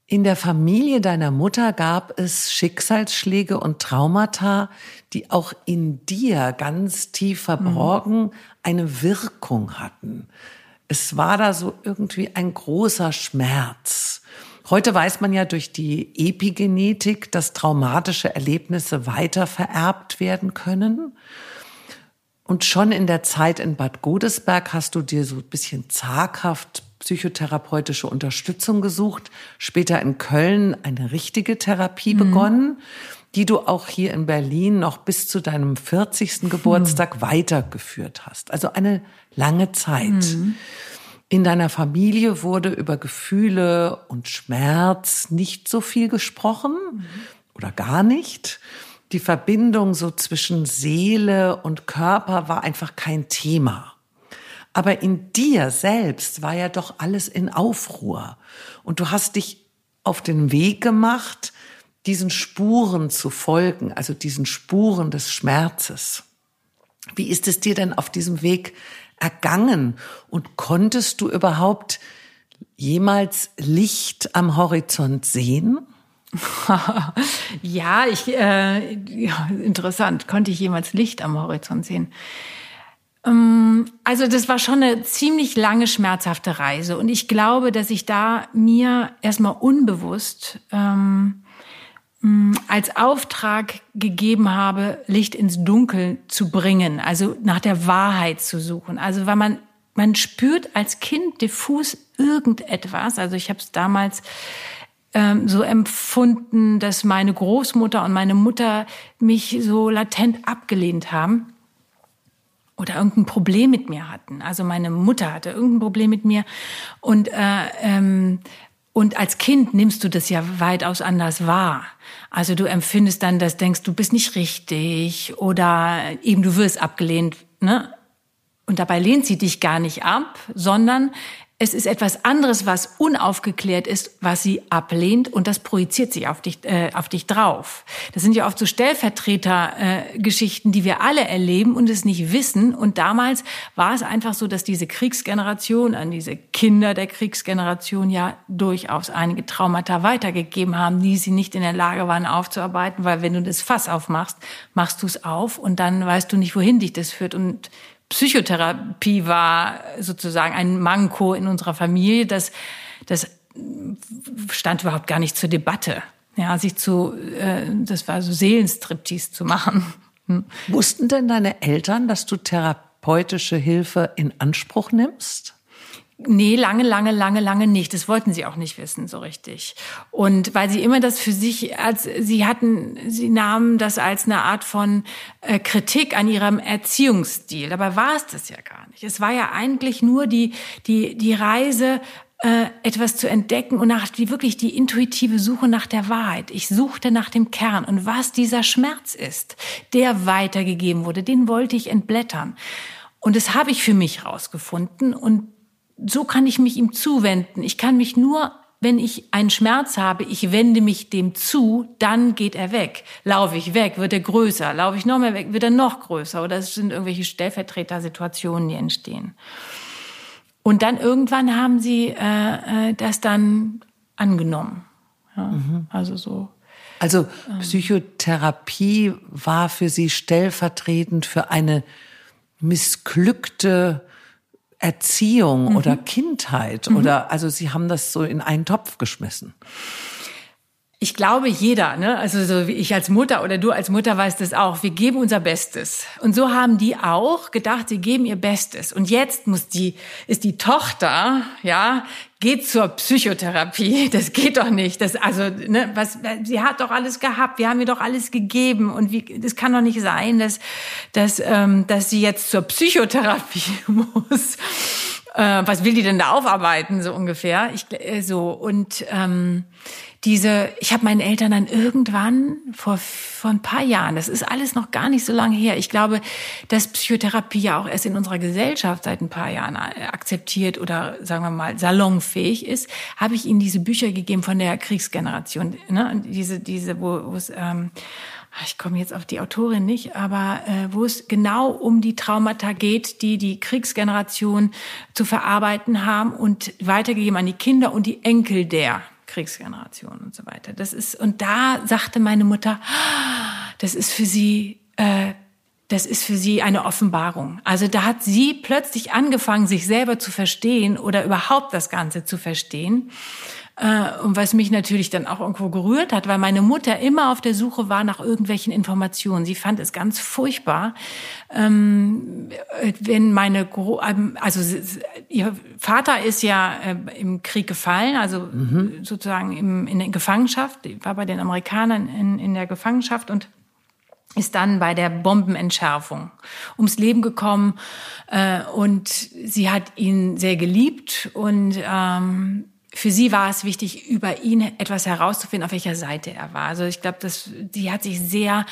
In der Familie deiner Mutter gab es Schicksalsschläge und Traumata, die auch in dir ganz tief verborgen mhm. eine Wirkung hatten. Es war da so irgendwie ein großer Schmerz. Heute weiß man ja durch die Epigenetik, dass traumatische Erlebnisse weiter vererbt werden können. Und schon in der Zeit in Bad Godesberg hast du dir so ein bisschen zaghaft psychotherapeutische Unterstützung gesucht, später in Köln eine richtige Therapie mhm. begonnen, die du auch hier in Berlin noch bis zu deinem 40. Geburtstag mhm. weitergeführt hast. Also eine lange Zeit. Mhm. In deiner Familie wurde über Gefühle und Schmerz nicht so viel gesprochen mhm. oder gar nicht. Die Verbindung so zwischen Seele und Körper war einfach kein Thema. Aber in dir selbst war ja doch alles in Aufruhr. Und du hast dich auf den Weg gemacht, diesen Spuren zu folgen, also diesen Spuren des Schmerzes. Wie ist es dir denn auf diesem Weg ergangen? Und konntest du überhaupt jemals Licht am Horizont sehen? ja, ich, äh, ja, interessant. Konnte ich jemals Licht am Horizont sehen? Ähm, also das war schon eine ziemlich lange, schmerzhafte Reise. Und ich glaube, dass ich da mir erstmal unbewusst ähm, als Auftrag gegeben habe, Licht ins Dunkel zu bringen, also nach der Wahrheit zu suchen. Also weil man man spürt als Kind diffus irgendetwas. Also ich habe es damals ähm, so empfunden, dass meine Großmutter und meine Mutter mich so latent abgelehnt haben oder irgendein Problem mit mir hatten. Also meine Mutter hatte irgendein Problem mit mir und äh, ähm, und als Kind nimmst du das ja weitaus anders wahr. Also du empfindest dann, dass denkst, du bist nicht richtig oder eben du wirst abgelehnt, ne? Und dabei lehnt sie dich gar nicht ab, sondern es ist etwas anderes, was unaufgeklärt ist, was sie ablehnt und das projiziert sich auf dich, äh, auf dich drauf. Das sind ja oft so Stellvertreter-Geschichten, äh, die wir alle erleben und es nicht wissen. Und damals war es einfach so, dass diese Kriegsgeneration an diese Kinder der Kriegsgeneration ja durchaus einige Traumata weitergegeben haben, die sie nicht in der Lage waren aufzuarbeiten, weil wenn du das Fass aufmachst, machst du es auf und dann weißt du nicht, wohin dich das führt. Und Psychotherapie war sozusagen ein Manko in unserer Familie. Das, das stand überhaupt gar nicht zur Debatte. Ja, sich zu, äh, das war so Seelenstriptease zu machen. Wussten denn deine Eltern, dass du therapeutische Hilfe in Anspruch nimmst? Nee, lange, lange, lange, lange nicht. Das wollten sie auch nicht wissen, so richtig. Und weil sie immer das für sich, als sie hatten, sie nahmen das als eine Art von äh, Kritik an ihrem Erziehungsstil. Dabei war es das ja gar nicht. Es war ja eigentlich nur die, die, die Reise, äh, etwas zu entdecken und nach die wirklich die intuitive Suche nach der Wahrheit. Ich suchte nach dem Kern und was dieser Schmerz ist, der weitergegeben wurde, den wollte ich entblättern. Und das habe ich für mich rausgefunden und so kann ich mich ihm zuwenden. Ich kann mich nur, wenn ich einen Schmerz habe, ich wende mich dem zu, dann geht er weg. Laufe ich weg, wird er größer. Laufe ich noch mehr weg, wird er noch größer. Oder es sind irgendwelche Stellvertretersituationen, die entstehen. Und dann irgendwann haben sie äh, äh das dann angenommen. Ja, mhm. Also so. Also Psychotherapie war für Sie stellvertretend für eine missglückte Erziehung mhm. oder Kindheit mhm. oder also sie haben das so in einen Topf geschmissen. Ich glaube, jeder, ne? also so wie ich als Mutter oder du als Mutter weißt das auch, wir geben unser Bestes. Und so haben die auch gedacht, sie geben ihr Bestes. Und jetzt muss die, ist die Tochter, ja, geht zur Psychotherapie. Das geht doch nicht. Das, also, ne, was, sie hat doch alles gehabt. Wir haben ihr doch alles gegeben. Und wie, das kann doch nicht sein, dass, dass, ähm, dass sie jetzt zur Psychotherapie muss. Äh, was will die denn da aufarbeiten, so ungefähr? Ich, äh, so, und, ähm, diese, ich habe meinen Eltern dann irgendwann vor, vor ein paar Jahren, das ist alles noch gar nicht so lange her, ich glaube, dass Psychotherapie ja auch erst in unserer Gesellschaft seit ein paar Jahren äh, akzeptiert oder sagen wir mal salonfähig ist, habe ich ihnen diese Bücher gegeben von der Kriegsgeneration, ne? Diese, diese, wo, wo es ähm, ich komme jetzt auf die Autorin nicht, aber äh, wo es genau um die Traumata geht, die die Kriegsgeneration zu verarbeiten haben und weitergegeben an die Kinder und die Enkel der. Kriegsgeneration und so weiter. Das ist und da sagte meine Mutter, das ist für sie, äh, das ist für sie eine Offenbarung. Also da hat sie plötzlich angefangen, sich selber zu verstehen oder überhaupt das Ganze zu verstehen. Äh, und was mich natürlich dann auch irgendwo gerührt hat, weil meine Mutter immer auf der Suche war nach irgendwelchen Informationen. Sie fand es ganz furchtbar, ähm, wenn meine, Gro ähm, also ihr Vater ist ja äh, im Krieg gefallen, also mhm. sozusagen im, in der Gefangenschaft, war bei den Amerikanern in, in der Gefangenschaft und ist dann bei der Bombenentschärfung ums Leben gekommen äh, und sie hat ihn sehr geliebt und ähm, für sie war es wichtig, über ihn etwas herauszufinden, auf welcher Seite er war. Also ich glaube, dass die hat sich sehr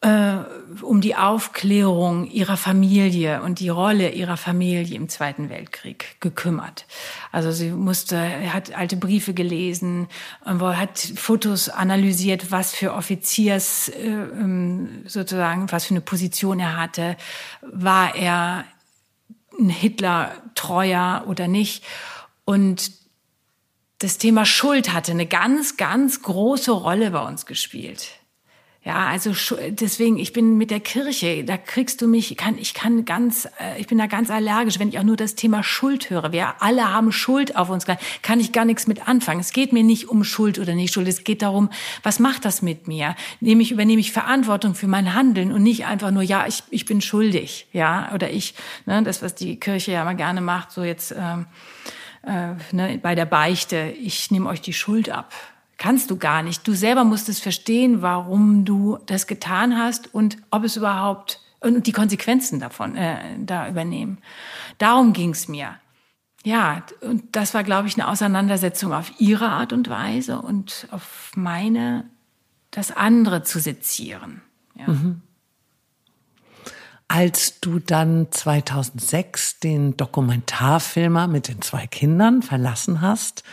äh, um die Aufklärung ihrer Familie und die Rolle ihrer Familie im Zweiten Weltkrieg gekümmert. Also sie musste, hat alte Briefe gelesen, hat Fotos analysiert, was für Offiziers äh, ähm, sozusagen, was für eine Position er hatte, war er ein Hitler-Treuer oder nicht. Und das Thema Schuld hatte eine ganz, ganz große Rolle bei uns gespielt. Ja, also deswegen, ich bin mit der Kirche, da kriegst du mich, kann, ich kann ganz, äh, ich bin da ganz allergisch, wenn ich auch nur das Thema Schuld höre. Wir alle haben Schuld auf uns, kann ich gar nichts mit anfangen. Es geht mir nicht um Schuld oder nicht Schuld, es geht darum, was macht das mit mir? Nehme ich, übernehme ich Verantwortung für mein Handeln und nicht einfach nur, ja, ich, ich bin schuldig, ja, oder ich, ne, das, was die Kirche ja immer gerne macht, so jetzt, ähm, äh, ne, bei der Beichte, ich nehme euch die Schuld ab. Kannst du gar nicht. Du selber musst es verstehen, warum du das getan hast und ob es überhaupt und die Konsequenzen davon äh, da übernehmen. Darum ging's mir. Ja, und das war, glaube ich, eine Auseinandersetzung auf ihre Art und Weise und auf meine, das andere zu sezieren. Ja. Mhm. Als du dann 2006 den Dokumentarfilmer mit den zwei Kindern verlassen hast,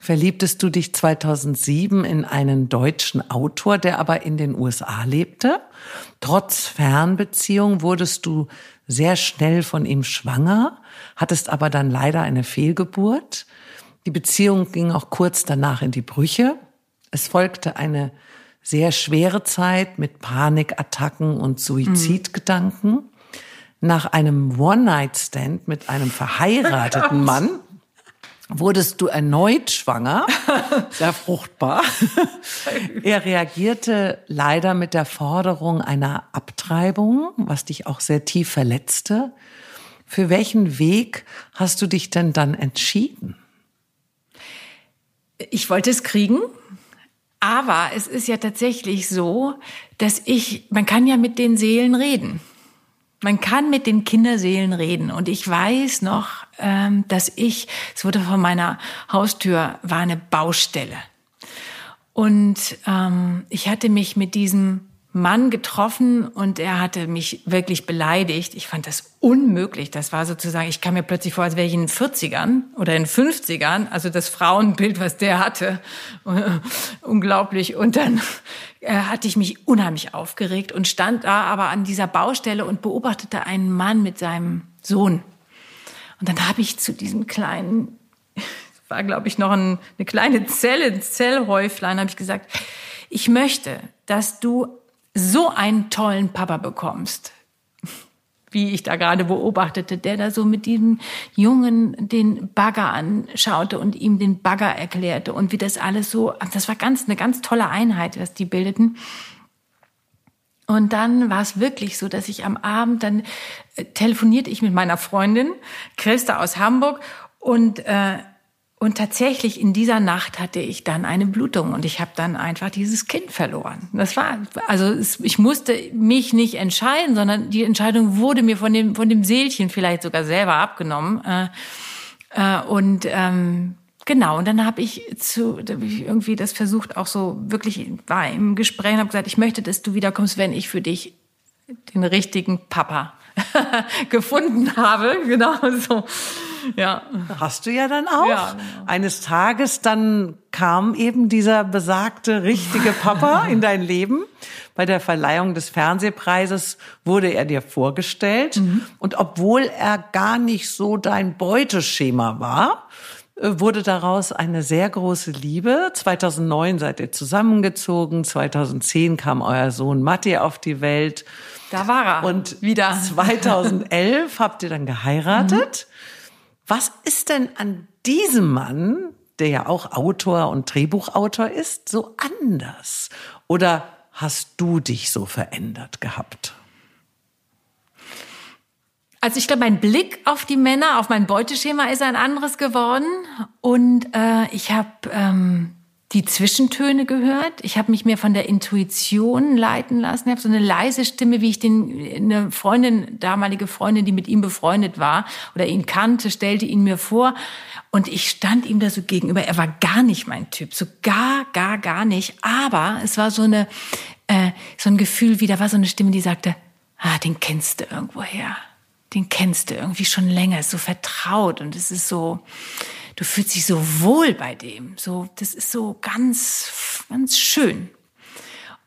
verliebtest du dich 2007 in einen deutschen Autor, der aber in den USA lebte. Trotz Fernbeziehung wurdest du sehr schnell von ihm schwanger, hattest aber dann leider eine Fehlgeburt. Die Beziehung ging auch kurz danach in die Brüche. Es folgte eine sehr schwere Zeit mit Panikattacken und Suizidgedanken. Mhm. Nach einem One-Night-Stand mit einem verheirateten oh Mann wurdest du erneut schwanger, sehr fruchtbar. er reagierte leider mit der Forderung einer Abtreibung, was dich auch sehr tief verletzte. Für welchen Weg hast du dich denn dann entschieden? Ich wollte es kriegen, aber es ist ja tatsächlich so, dass ich, man kann ja mit den Seelen reden. Man kann mit den Kinderseelen reden. Und ich weiß noch, ähm, dass ich, es wurde vor meiner Haustür, war eine Baustelle. Und ähm, ich hatte mich mit diesem Mann getroffen und er hatte mich wirklich beleidigt. Ich fand das unmöglich. Das war sozusagen, ich kam mir plötzlich vor, als wäre ich in den 40ern oder in den 50ern. Also das Frauenbild, was der hatte. Unglaublich. Und dann äh, hatte ich mich unheimlich aufgeregt und stand da aber an dieser Baustelle und beobachtete einen Mann mit seinem Sohn. Und dann habe ich zu diesem kleinen, war glaube ich noch ein, eine kleine Zelle, ein Zellhäuflein, habe ich gesagt, ich möchte, dass du so einen tollen Papa bekommst, wie ich da gerade beobachtete, der da so mit diesem Jungen den Bagger anschaute und ihm den Bagger erklärte und wie das alles so, das war ganz, eine ganz tolle Einheit, was die bildeten. Und dann war es wirklich so, dass ich am Abend dann äh, telefonierte ich mit meiner Freundin Christa aus Hamburg und äh, und tatsächlich in dieser Nacht hatte ich dann eine Blutung und ich habe dann einfach dieses Kind verloren. Das war also es, ich musste mich nicht entscheiden, sondern die Entscheidung wurde mir von dem von dem Seelchen vielleicht sogar selber abgenommen. Äh, äh, und ähm, genau und dann habe ich zu hab ich irgendwie das versucht auch so wirklich war im Gespräch und habe gesagt, ich möchte, dass du wiederkommst, wenn ich für dich den richtigen Papa gefunden habe. Genau so. Ja. Hast du ja dann auch. Ja, genau. Eines Tages dann kam eben dieser besagte richtige Papa in dein Leben. Bei der Verleihung des Fernsehpreises wurde er dir vorgestellt. Mhm. Und obwohl er gar nicht so dein Beuteschema war, äh, wurde daraus eine sehr große Liebe. 2009 seid ihr zusammengezogen. 2010 kam euer Sohn Matti auf die Welt. Da war er. Und wieder 2011 habt ihr dann geheiratet. Mhm. Was ist denn an diesem Mann, der ja auch Autor und Drehbuchautor ist, so anders? Oder hast du dich so verändert gehabt? Also ich glaube, mein Blick auf die Männer, auf mein Beuteschema ist ein anderes geworden. Und äh, ich habe ähm, die Zwischentöne gehört. Ich habe mich mehr von der Intuition leiten lassen. Ich habe so eine leise Stimme, wie ich den eine Freundin, damalige Freundin, die mit ihm befreundet war oder ihn kannte, stellte ihn mir vor und ich stand ihm da so gegenüber. Er war gar nicht mein Typ, so gar, gar, gar nicht. Aber es war so eine äh, so ein Gefühl, wie da war so eine Stimme, die sagte: Ah, den kennst du irgendwoher. Den kennst du irgendwie schon länger, ist so vertraut und es ist so du fühlst dich so wohl bei dem. So, das ist so ganz, ganz schön.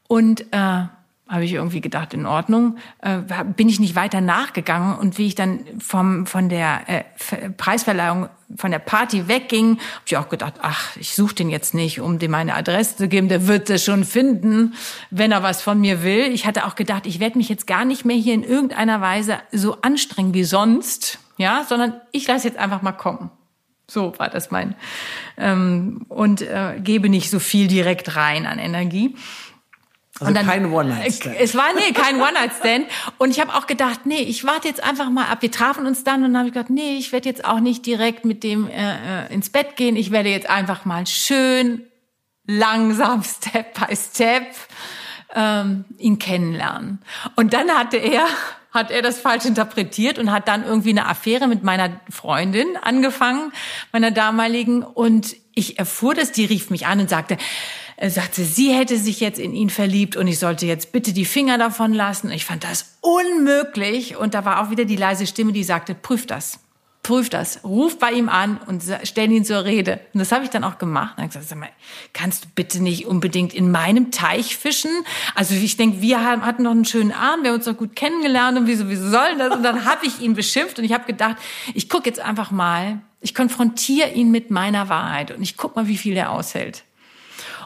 Und äh, habe ich irgendwie gedacht, in Ordnung, äh, bin ich nicht weiter nachgegangen und wie ich dann vom von der äh, Preisverleihung von der Party wegging, habe ich auch gedacht, ach, ich suche den jetzt nicht, um dem meine Adresse zu geben, der wird es schon finden, wenn er was von mir will. Ich hatte auch gedacht, ich werde mich jetzt gar nicht mehr hier in irgendeiner Weise so anstrengen wie sonst, ja, sondern ich lasse jetzt einfach mal kommen. So war das mein. Ähm, und äh, gebe nicht so viel direkt rein an Energie. Also und dann, kein One-Night-Stand. Es war, nee, kein One-Night-Stand. Und ich habe auch gedacht, nee, ich warte jetzt einfach mal ab. Wir trafen uns dann und dann habe ich gedacht, nee, ich werde jetzt auch nicht direkt mit dem äh, äh ins Bett gehen. Ich werde jetzt einfach mal schön langsam, Step by Step, ähm, ihn kennenlernen. Und dann hatte er hat er das falsch interpretiert und hat dann irgendwie eine Affäre mit meiner Freundin angefangen, meiner damaligen. Und ich erfuhr das, die rief mich an und sagte, er sagte, sie hätte sich jetzt in ihn verliebt und ich sollte jetzt bitte die Finger davon lassen. Ich fand das unmöglich. Und da war auch wieder die leise Stimme, die sagte, prüf das prüf das, ruf bei ihm an und stell ihn zur Rede. Und das habe ich dann auch gemacht. Und dann gesagt, sag mal, kannst du bitte nicht unbedingt in meinem Teich fischen? Also ich denke, wir haben, hatten noch einen schönen Abend, wir haben uns noch gut kennengelernt und wieso, wieso sollen das? Und dann habe ich ihn beschimpft und ich habe gedacht, ich gucke jetzt einfach mal, ich konfrontiere ihn mit meiner Wahrheit und ich guck mal, wie viel er aushält.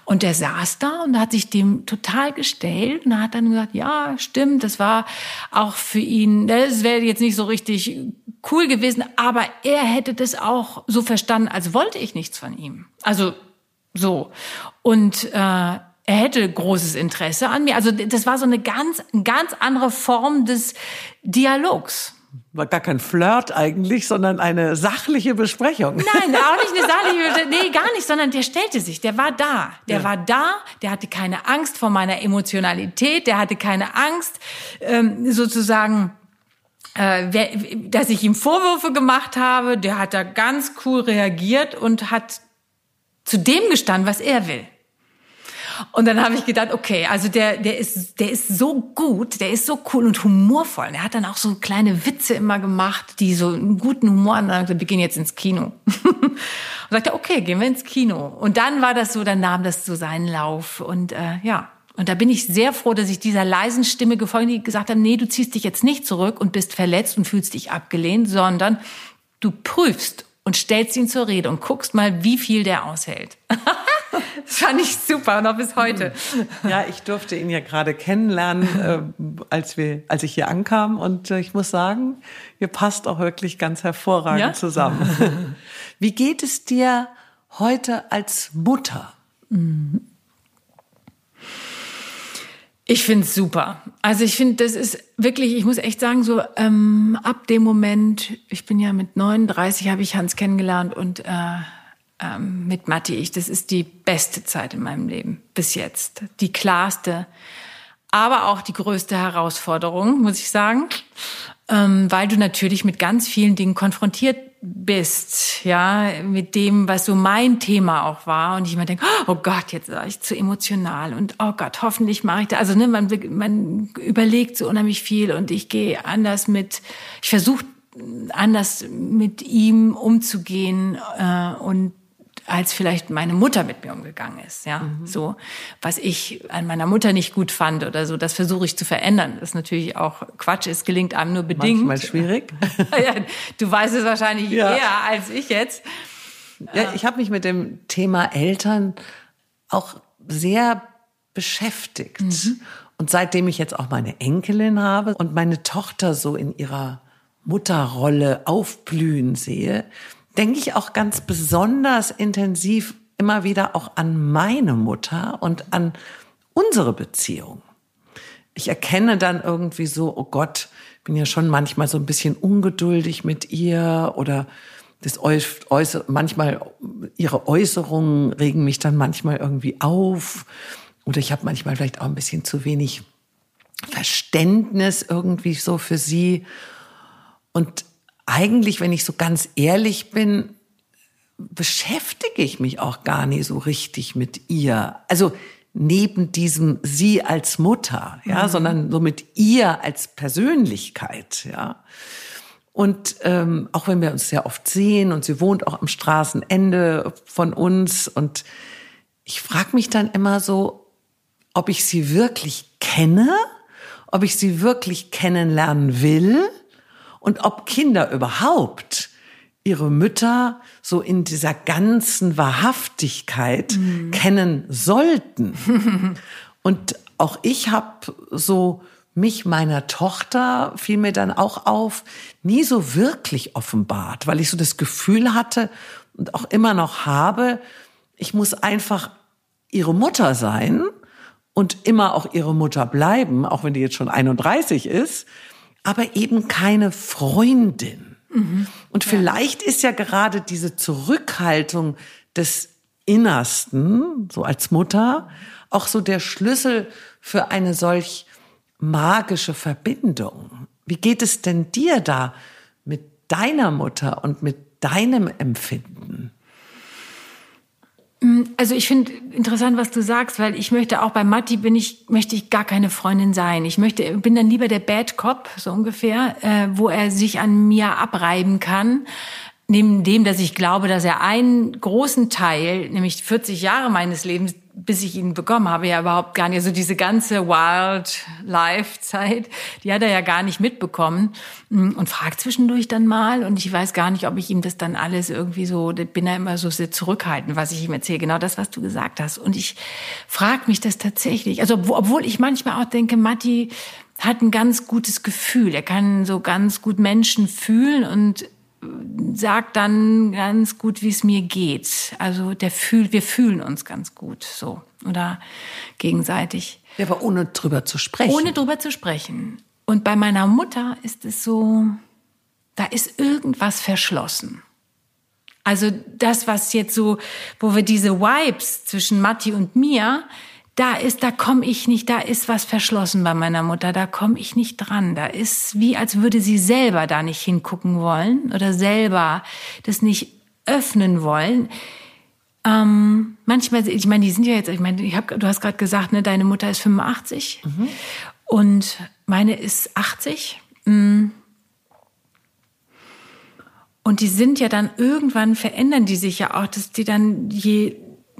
Und der saß da und hat sich dem total gestellt und hat dann gesagt, ja, stimmt, das war auch für ihn, das wäre jetzt nicht so richtig cool gewesen, aber er hätte das auch so verstanden, als wollte ich nichts von ihm. Also so. Und äh, er hätte großes Interesse an mir. Also das war so eine ganz, ganz andere Form des Dialogs war gar kein Flirt eigentlich, sondern eine sachliche Besprechung. Nein, auch nicht eine sachliche, nee, gar nicht, sondern der stellte sich, der war da. Der ja. war da, der hatte keine Angst vor meiner Emotionalität, der hatte keine Angst, ähm, sozusagen, dass ich ihm Vorwürfe gemacht habe, der hat da ganz cool reagiert und hat zu dem gestanden, was er will. Und dann habe ich gedacht, okay, also der, der ist, der ist so gut, der ist so cool und humorvoll. Er hat dann auch so kleine Witze immer gemacht, die so einen guten Humor haben. Gesagt, wir gehen jetzt ins Kino. und sagte, okay, gehen wir ins Kino. Und dann war das so, dann nahm das so seinen Lauf und äh, ja. Und da bin ich sehr froh, dass ich dieser leisen Stimme gefolgt, die gesagt hat, nee, du ziehst dich jetzt nicht zurück und bist verletzt und fühlst dich abgelehnt, sondern du prüfst und stellst ihn zur Rede und guckst mal, wie viel der aushält. das fand ich super, noch bis heute. Ja, ich durfte ihn ja gerade kennenlernen, äh, als, wir, als ich hier ankam. Und äh, ich muss sagen, ihr passt auch wirklich ganz hervorragend ja? zusammen. Wie geht es dir heute als Mutter? Mhm. Ich finde es super. Also ich finde, das ist wirklich, ich muss echt sagen, so ähm, ab dem Moment, ich bin ja mit 39, habe ich Hans kennengelernt und äh, ähm, mit Matti, ich, das ist die beste Zeit in meinem Leben bis jetzt. Die klarste, aber auch die größte Herausforderung, muss ich sagen, ähm, weil du natürlich mit ganz vielen Dingen konfrontiert bist, ja, mit dem, was so mein Thema auch war. Und ich immer denke, oh Gott, jetzt war ich zu emotional und oh Gott, hoffentlich mache ich das. Also ne, man, man überlegt so unheimlich viel und ich gehe anders mit, ich versuche anders mit ihm umzugehen äh, und als vielleicht meine Mutter mit mir umgegangen ist, ja, mhm. so was ich an meiner Mutter nicht gut fand oder so, das versuche ich zu verändern. Das ist natürlich auch Quatsch, es gelingt einem nur bedingt. Manchmal schwierig. du weißt es wahrscheinlich ja. eher als ich jetzt. Ja, ich habe mich mit dem Thema Eltern auch sehr beschäftigt. Mhm. Und seitdem ich jetzt auch meine Enkelin habe und meine Tochter so in ihrer Mutterrolle aufblühen sehe, denke ich auch ganz besonders intensiv immer wieder auch an meine Mutter und an unsere Beziehung. Ich erkenne dann irgendwie so, oh Gott, bin ja schon manchmal so ein bisschen ungeduldig mit ihr oder das äußer, manchmal ihre Äußerungen regen mich dann manchmal irgendwie auf oder ich habe manchmal vielleicht auch ein bisschen zu wenig Verständnis irgendwie so für sie und eigentlich, wenn ich so ganz ehrlich bin, beschäftige ich mich auch gar nicht so richtig mit ihr. Also neben diesem sie als Mutter, ja, mhm. sondern so mit ihr als Persönlichkeit, ja. Und ähm, auch wenn wir uns sehr oft sehen und sie wohnt auch am Straßenende von uns und ich frage mich dann immer so, ob ich sie wirklich kenne, ob ich sie wirklich kennenlernen will und ob Kinder überhaupt ihre Mütter so in dieser ganzen Wahrhaftigkeit mhm. kennen sollten. und auch ich habe so mich meiner Tochter fiel mir dann auch auf, nie so wirklich offenbart, weil ich so das Gefühl hatte und auch immer noch habe, ich muss einfach ihre Mutter sein und immer auch ihre Mutter bleiben, auch wenn die jetzt schon 31 ist aber eben keine Freundin. Mhm. Und vielleicht ja. ist ja gerade diese Zurückhaltung des Innersten, so als Mutter, auch so der Schlüssel für eine solch magische Verbindung. Wie geht es denn dir da mit deiner Mutter und mit deinem Empfinden? Mm, also ich finde interessant, was du sagst, weil ich möchte auch bei Matti bin ich möchte ich gar keine Freundin sein. Ich möchte bin dann lieber der Bad Cop so ungefähr, äh, wo er sich an mir abreiben kann. Neben dem, dass ich glaube, dass er einen großen Teil, nämlich 40 Jahre meines Lebens, bis ich ihn bekommen habe, ja überhaupt gar nicht. Also diese ganze Wildlife-Zeit, die hat er ja gar nicht mitbekommen mm, und fragt zwischendurch dann mal. Und ich weiß gar nicht, ob ich ihm das dann alles irgendwie so, bin da immer so sehr zurückhaltend, was ich ihm erzähle. Genau das, was du gesagt hast. Und ich frage mich das tatsächlich. Also obwohl ich manchmal auch denke, Matti hat ein ganz gutes Gefühl. Er kann so ganz gut Menschen fühlen und sagt dann ganz gut, wie es mir geht. Also der fühlt, wir fühlen uns ganz gut so oder gegenseitig. Ja, aber ohne drüber zu sprechen. Ohne drüber zu sprechen. Und bei meiner Mutter ist es so, da ist irgendwas verschlossen. Also das, was jetzt so, wo wir diese Vibes zwischen Matti und mir, da ist, da komme ich nicht, da ist was verschlossen bei meiner Mutter, da komme ich nicht dran. Da ist wie, als würde sie selber da nicht hingucken wollen oder selber das nicht öffnen wollen. Ähm, manchmal, ich meine, die sind ja jetzt, ich meine, ich hab, du hast gerade gesagt, ne, deine Mutter ist 85 mhm. und meine ist 80. Mm. Und die sind ja dann irgendwann verändern die sich ja auch, dass die dann je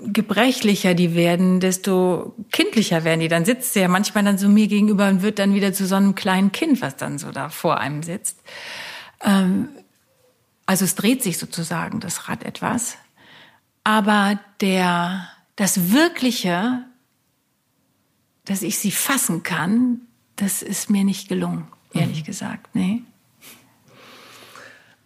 gebrechlicher die werden, desto kindlicher werden die. Dann sitzt sie ja manchmal dann so mir gegenüber und wird dann wieder zu so einem kleinen Kind, was dann so da vor einem sitzt. Ähm, also es dreht sich sozusagen das Rad etwas. Aber der, das Wirkliche, dass ich sie fassen kann, das ist mir nicht gelungen, ehrlich mhm. gesagt. Nee.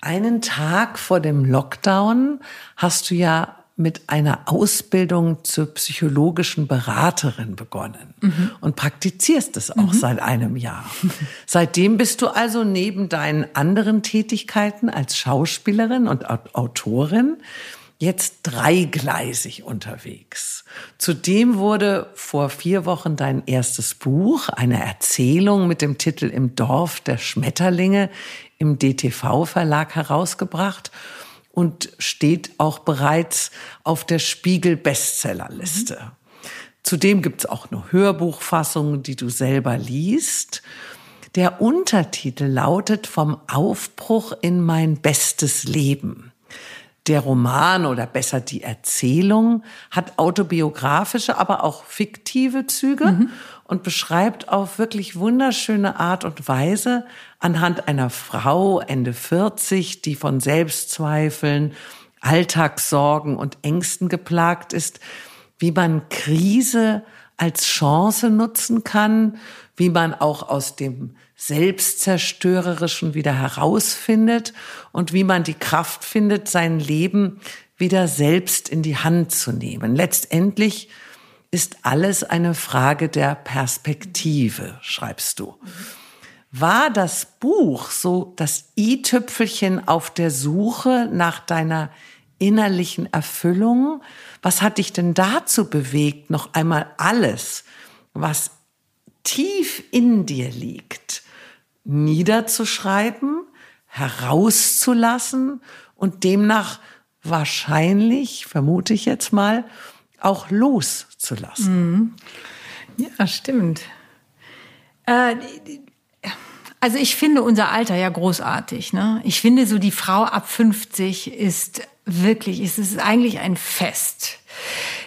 Einen Tag vor dem Lockdown hast du ja mit einer Ausbildung zur psychologischen Beraterin begonnen mhm. und praktizierst es auch mhm. seit einem Jahr. Seitdem bist du also neben deinen anderen Tätigkeiten als Schauspielerin und Autorin jetzt dreigleisig unterwegs. Zudem wurde vor vier Wochen dein erstes Buch, eine Erzählung mit dem Titel Im Dorf der Schmetterlinge im DTV Verlag herausgebracht und steht auch bereits auf der Spiegel Bestsellerliste. Mhm. Zudem gibt's auch eine Hörbuchfassung, die du selber liest. Der Untertitel lautet Vom Aufbruch in mein bestes Leben. Der Roman oder besser die Erzählung hat autobiografische, aber auch fiktive Züge mhm. Und beschreibt auf wirklich wunderschöne Art und Weise anhand einer Frau Ende 40, die von Selbstzweifeln, Alltagssorgen und Ängsten geplagt ist, wie man Krise als Chance nutzen kann, wie man auch aus dem Selbstzerstörerischen wieder herausfindet und wie man die Kraft findet, sein Leben wieder selbst in die Hand zu nehmen. Letztendlich ist alles eine Frage der Perspektive, schreibst du. War das Buch so das i-Tüpfelchen auf der Suche nach deiner innerlichen Erfüllung? Was hat dich denn dazu bewegt, noch einmal alles, was tief in dir liegt, niederzuschreiben, herauszulassen und demnach wahrscheinlich, vermute ich jetzt mal, auch loszulassen. Mhm. Ja, stimmt. Äh, also ich finde unser Alter ja großartig. Ne? Ich finde so die Frau ab 50 ist wirklich, es ist eigentlich ein Fest.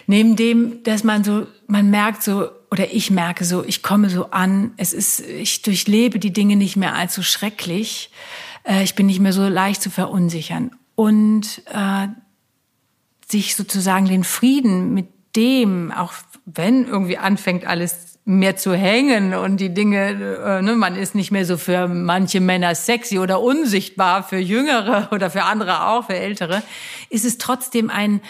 Neben dem, dass man so, man merkt so, oder ich merke so, ich komme so an, es ist, ich durchlebe die Dinge nicht mehr allzu schrecklich. Äh, ich bin nicht mehr so leicht zu verunsichern. Und äh, sich sozusagen den Frieden mit dem, auch wenn irgendwie anfängt alles mehr zu hängen und die Dinge, äh, ne, man ist nicht mehr so für manche Männer sexy oder unsichtbar, für Jüngere oder für andere auch, für Ältere, ist es trotzdem ein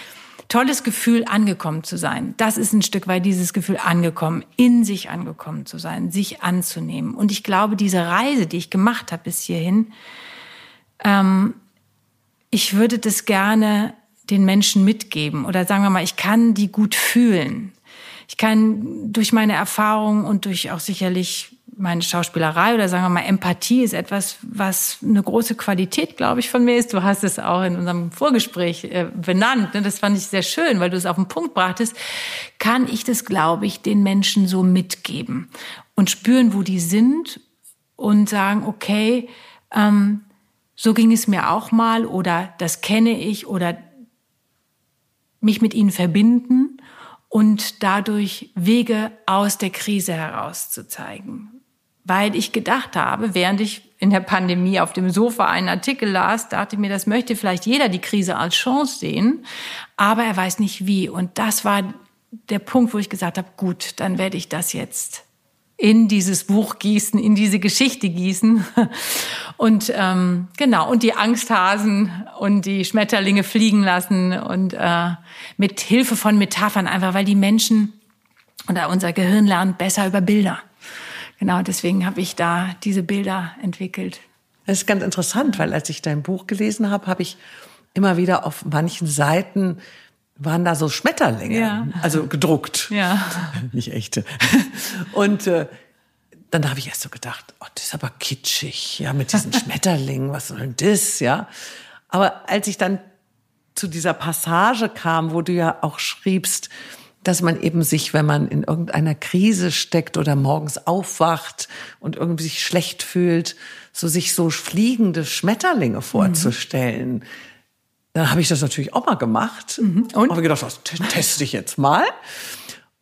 tolles Gefühl, angekommen zu sein. Das ist ein Stück weit dieses Gefühl, angekommen, in sich angekommen zu sein, sich anzunehmen. Und ich glaube, diese Reise, die ich gemacht habe bis hierhin, ähm, ich würde das gerne den Menschen mitgeben oder sagen wir mal, ich kann die gut fühlen. Ich kann durch meine Erfahrung und durch auch sicherlich meine Schauspielerei oder sagen wir mal Empathie ist etwas, was eine große Qualität, glaube ich, von mir ist. Du hast es auch in unserem Vorgespräch äh, benannt. Ne? Das fand ich sehr schön, weil du es auf den Punkt brachtest. Kann ich das, glaube ich, den Menschen so mitgeben und spüren, wo die sind und sagen, okay, ähm, so ging es mir auch mal oder das kenne ich oder mich mit ihnen verbinden und dadurch Wege aus der Krise herauszuzeigen. Weil ich gedacht habe, während ich in der Pandemie auf dem Sofa einen Artikel las, dachte ich mir, das möchte vielleicht jeder die Krise als Chance sehen, aber er weiß nicht wie. Und das war der Punkt, wo ich gesagt habe, gut, dann werde ich das jetzt in dieses Buch gießen, in diese Geschichte gießen. Und ähm, genau, und die Angsthasen und die Schmetterlinge fliegen lassen und äh, mit Hilfe von Metaphern einfach, weil die Menschen oder unser Gehirn lernt besser über Bilder. Genau, deswegen habe ich da diese Bilder entwickelt. Das ist ganz interessant, weil als ich dein Buch gelesen habe, habe ich immer wieder auf manchen Seiten waren da so Schmetterlinge, ja. also gedruckt, ja. nicht echte. Und äh, dann habe ich erst so gedacht, oh, das ist aber kitschig, ja, mit diesen Schmetterlingen, was soll denn das, ja? Aber als ich dann zu dieser Passage kam, wo du ja auch schriebst, dass man eben sich, wenn man in irgendeiner Krise steckt oder morgens aufwacht und irgendwie sich schlecht fühlt, so sich so fliegende Schmetterlinge vorzustellen. Mhm. Dann habe ich das natürlich auch mal gemacht mhm. und habe gedacht, das teste ich jetzt mal.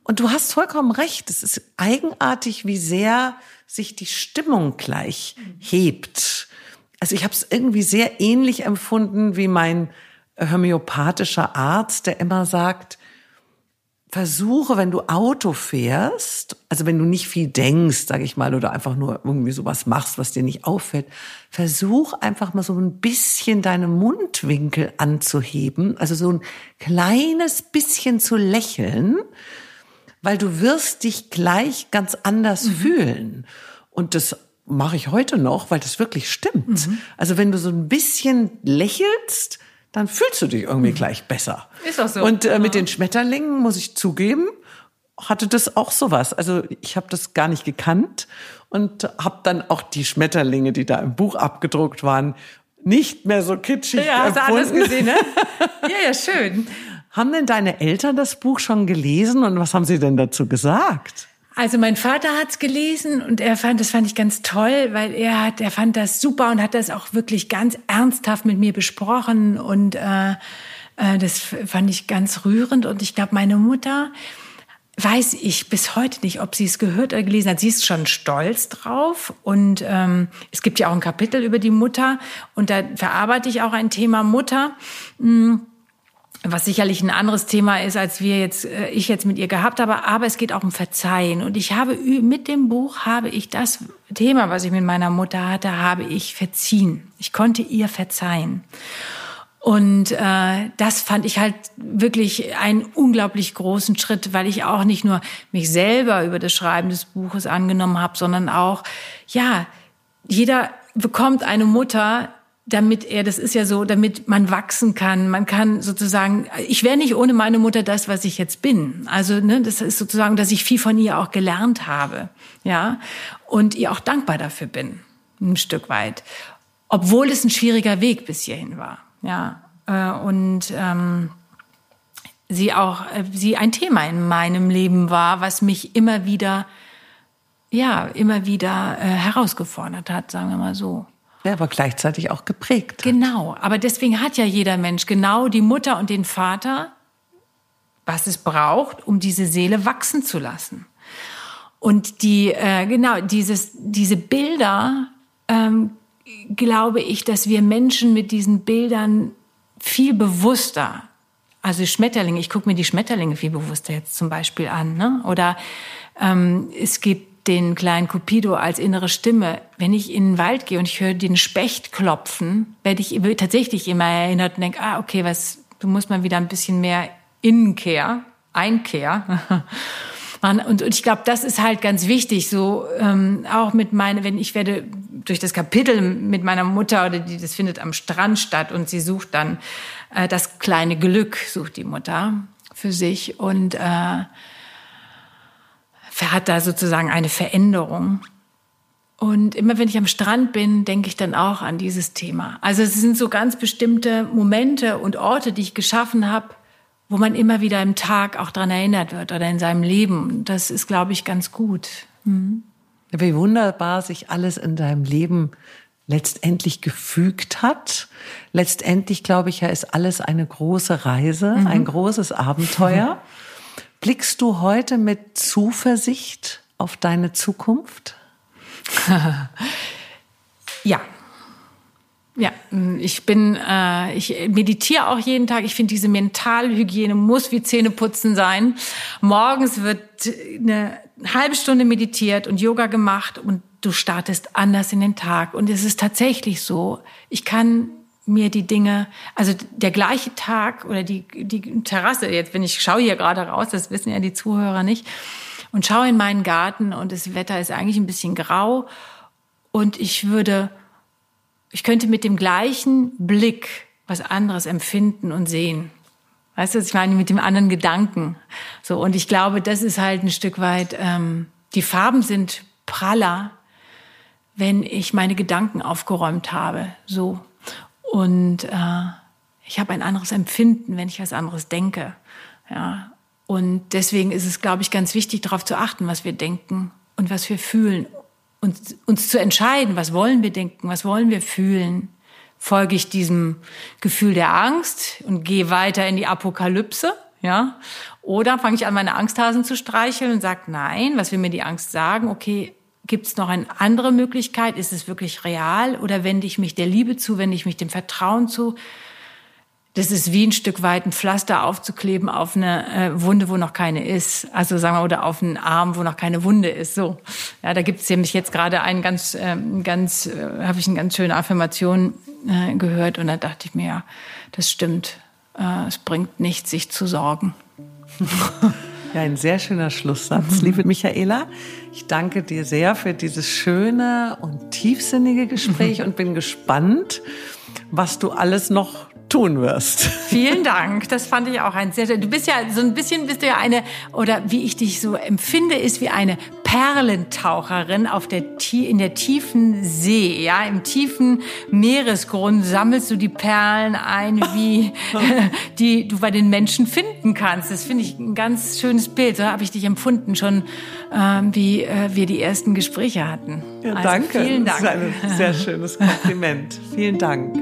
Und du hast vollkommen recht. Es ist eigenartig, wie sehr sich die Stimmung gleich hebt. Also ich habe es irgendwie sehr ähnlich empfunden wie mein homöopathischer Arzt, der immer sagt, versuche, wenn du Auto fährst, also wenn du nicht viel denkst, sage ich mal, oder einfach nur irgendwie sowas machst, was dir nicht auffällt, versuch einfach mal so ein bisschen deine Mundwinkel anzuheben, also so ein kleines bisschen zu lächeln weil du wirst dich gleich ganz anders mhm. fühlen. Und das mache ich heute noch, weil das wirklich stimmt. Mhm. Also wenn du so ein bisschen lächelst, dann fühlst du dich irgendwie mhm. gleich besser. Ist auch so. Und äh, mit den Schmetterlingen muss ich zugeben, hatte das auch sowas. Also ich habe das gar nicht gekannt und habe dann auch die Schmetterlinge, die da im Buch abgedruckt waren, nicht mehr so kitschig ja, hast du alles gesehen, ne? ja, ja, schön. Haben denn deine Eltern das Buch schon gelesen und was haben sie denn dazu gesagt? Also mein Vater hat's gelesen und er fand, das fand ich ganz toll, weil er hat, er fand das super und hat das auch wirklich ganz ernsthaft mit mir besprochen und äh, äh, das fand ich ganz rührend und ich glaube, meine Mutter weiß ich bis heute nicht, ob sie es gehört oder gelesen hat. Sie ist schon stolz drauf und ähm, es gibt ja auch ein Kapitel über die Mutter und da verarbeite ich auch ein Thema Mutter. Hm was sicherlich ein anderes Thema ist, als wir jetzt, äh, ich jetzt mit ihr gehabt habe, aber es geht auch um Verzeihen. Und ich habe mit dem Buch habe ich das Thema, was ich mit meiner Mutter hatte, habe ich verziehen. Ich konnte ihr verzeihen. Und äh, das fand ich halt wirklich einen unglaublich großen Schritt, weil ich auch nicht nur mich selber über das Schreiben des Buches angenommen habe, sondern auch, ja, jeder bekommt eine Mutter, damit er, das ist ja so, damit man wachsen kann. Man kann sozusagen, ich wäre nicht ohne meine Mutter das, was ich jetzt bin. Also, ne, das ist sozusagen, dass ich viel von ihr auch gelernt habe, ja, und ihr auch dankbar dafür bin, ein Stück weit. Obwohl es ein schwieriger Weg bis hierhin war, ja. Äh, und ähm, sie auch, äh, sie ein Thema in meinem Leben war, was mich immer wieder, ja, immer wieder äh, herausgefordert hat, sagen wir mal so. Ja, aber gleichzeitig auch geprägt. Hat. Genau, aber deswegen hat ja jeder Mensch genau die Mutter und den Vater, was es braucht, um diese Seele wachsen zu lassen. Und die, äh, genau, dieses, diese Bilder, ähm, glaube ich, dass wir Menschen mit diesen Bildern viel bewusster, also Schmetterlinge, ich gucke mir die Schmetterlinge viel bewusster jetzt zum Beispiel an, ne? oder ähm, es gibt den kleinen Cupido als innere Stimme. Wenn ich in den Wald gehe und ich höre den Specht klopfen, werde ich tatsächlich immer erinnert und denke, ah, okay, was, du musst mal wieder ein bisschen mehr Innenkehr, Einkehr. Und, und ich glaube, das ist halt ganz wichtig, so ähm, auch mit meiner, wenn ich werde durch das Kapitel mit meiner Mutter oder die, das findet am Strand statt und sie sucht dann äh, das kleine Glück, sucht die Mutter für sich und äh, hat da sozusagen eine Veränderung. Und immer wenn ich am Strand bin, denke ich dann auch an dieses Thema. Also es sind so ganz bestimmte Momente und Orte, die ich geschaffen habe, wo man immer wieder im Tag auch dran erinnert wird oder in seinem Leben. Das ist, glaube ich, ganz gut. Mhm. Wie wunderbar sich alles in deinem Leben letztendlich gefügt hat. Letztendlich, glaube ich, ja, ist alles eine große Reise, mhm. ein großes Abenteuer. Blickst du heute mit Zuversicht auf deine Zukunft? ja. Ja, ich bin, äh, ich meditiere auch jeden Tag. Ich finde, diese Mentalhygiene muss wie Zähneputzen sein. Morgens wird eine halbe Stunde meditiert und Yoga gemacht und du startest anders in den Tag. Und es ist tatsächlich so, ich kann mir die Dinge, also der gleiche Tag oder die, die Terrasse, jetzt bin ich, schaue hier gerade raus, das wissen ja die Zuhörer nicht, und schaue in meinen Garten und das Wetter ist eigentlich ein bisschen grau und ich würde, ich könnte mit dem gleichen Blick was anderes empfinden und sehen. Weißt du, ich meine, mit dem anderen Gedanken. So, und ich glaube, das ist halt ein Stück weit, ähm, die Farben sind praller, wenn ich meine Gedanken aufgeräumt habe. So. Und äh, ich habe ein anderes Empfinden, wenn ich was anderes denke. Ja. Und deswegen ist es, glaube ich, ganz wichtig, darauf zu achten, was wir denken und was wir fühlen. Und uns zu entscheiden, was wollen wir denken, was wollen wir fühlen. Folge ich diesem Gefühl der Angst und gehe weiter in die Apokalypse, ja? Oder fange ich an, meine Angsthasen zu streicheln und sage, nein, was will mir die Angst sagen? Okay, Gibt es noch eine andere Möglichkeit? Ist es wirklich real? Oder wende ich mich der Liebe zu, wende ich mich dem Vertrauen zu? Das ist wie ein Stück weit ein Pflaster aufzukleben auf eine äh, Wunde, wo noch keine ist. Also sagen wir, oder auf einen Arm, wo noch keine Wunde ist. So, ja, da gibt es nämlich jetzt gerade einen ganz, ähm, ganz, äh, habe ich eine ganz schöne Affirmation äh, gehört und da dachte ich mir, ja, das stimmt. Äh, es bringt nichts, sich zu sorgen. Ja, ein sehr schöner Schlusssatz, liebe Michaela. Ich danke dir sehr für dieses schöne und tiefsinnige Gespräch und bin gespannt, was du alles noch tun wirst. Vielen Dank. Das fand ich auch ein sehr, du bist ja so ein bisschen, bist du ja eine, oder wie ich dich so empfinde, ist wie eine Perlentaucherin auf der, in der tiefen See, ja, im tiefen Meeresgrund sammelst du die Perlen ein, wie, die du bei den Menschen finden kannst. Das finde ich ein ganz schönes Bild. So habe ich dich empfunden schon, ähm, wie äh, wir die ersten Gespräche hatten. Ja, also, danke. Vielen Dank. Das ist ein sehr schönes Kompliment. vielen Dank.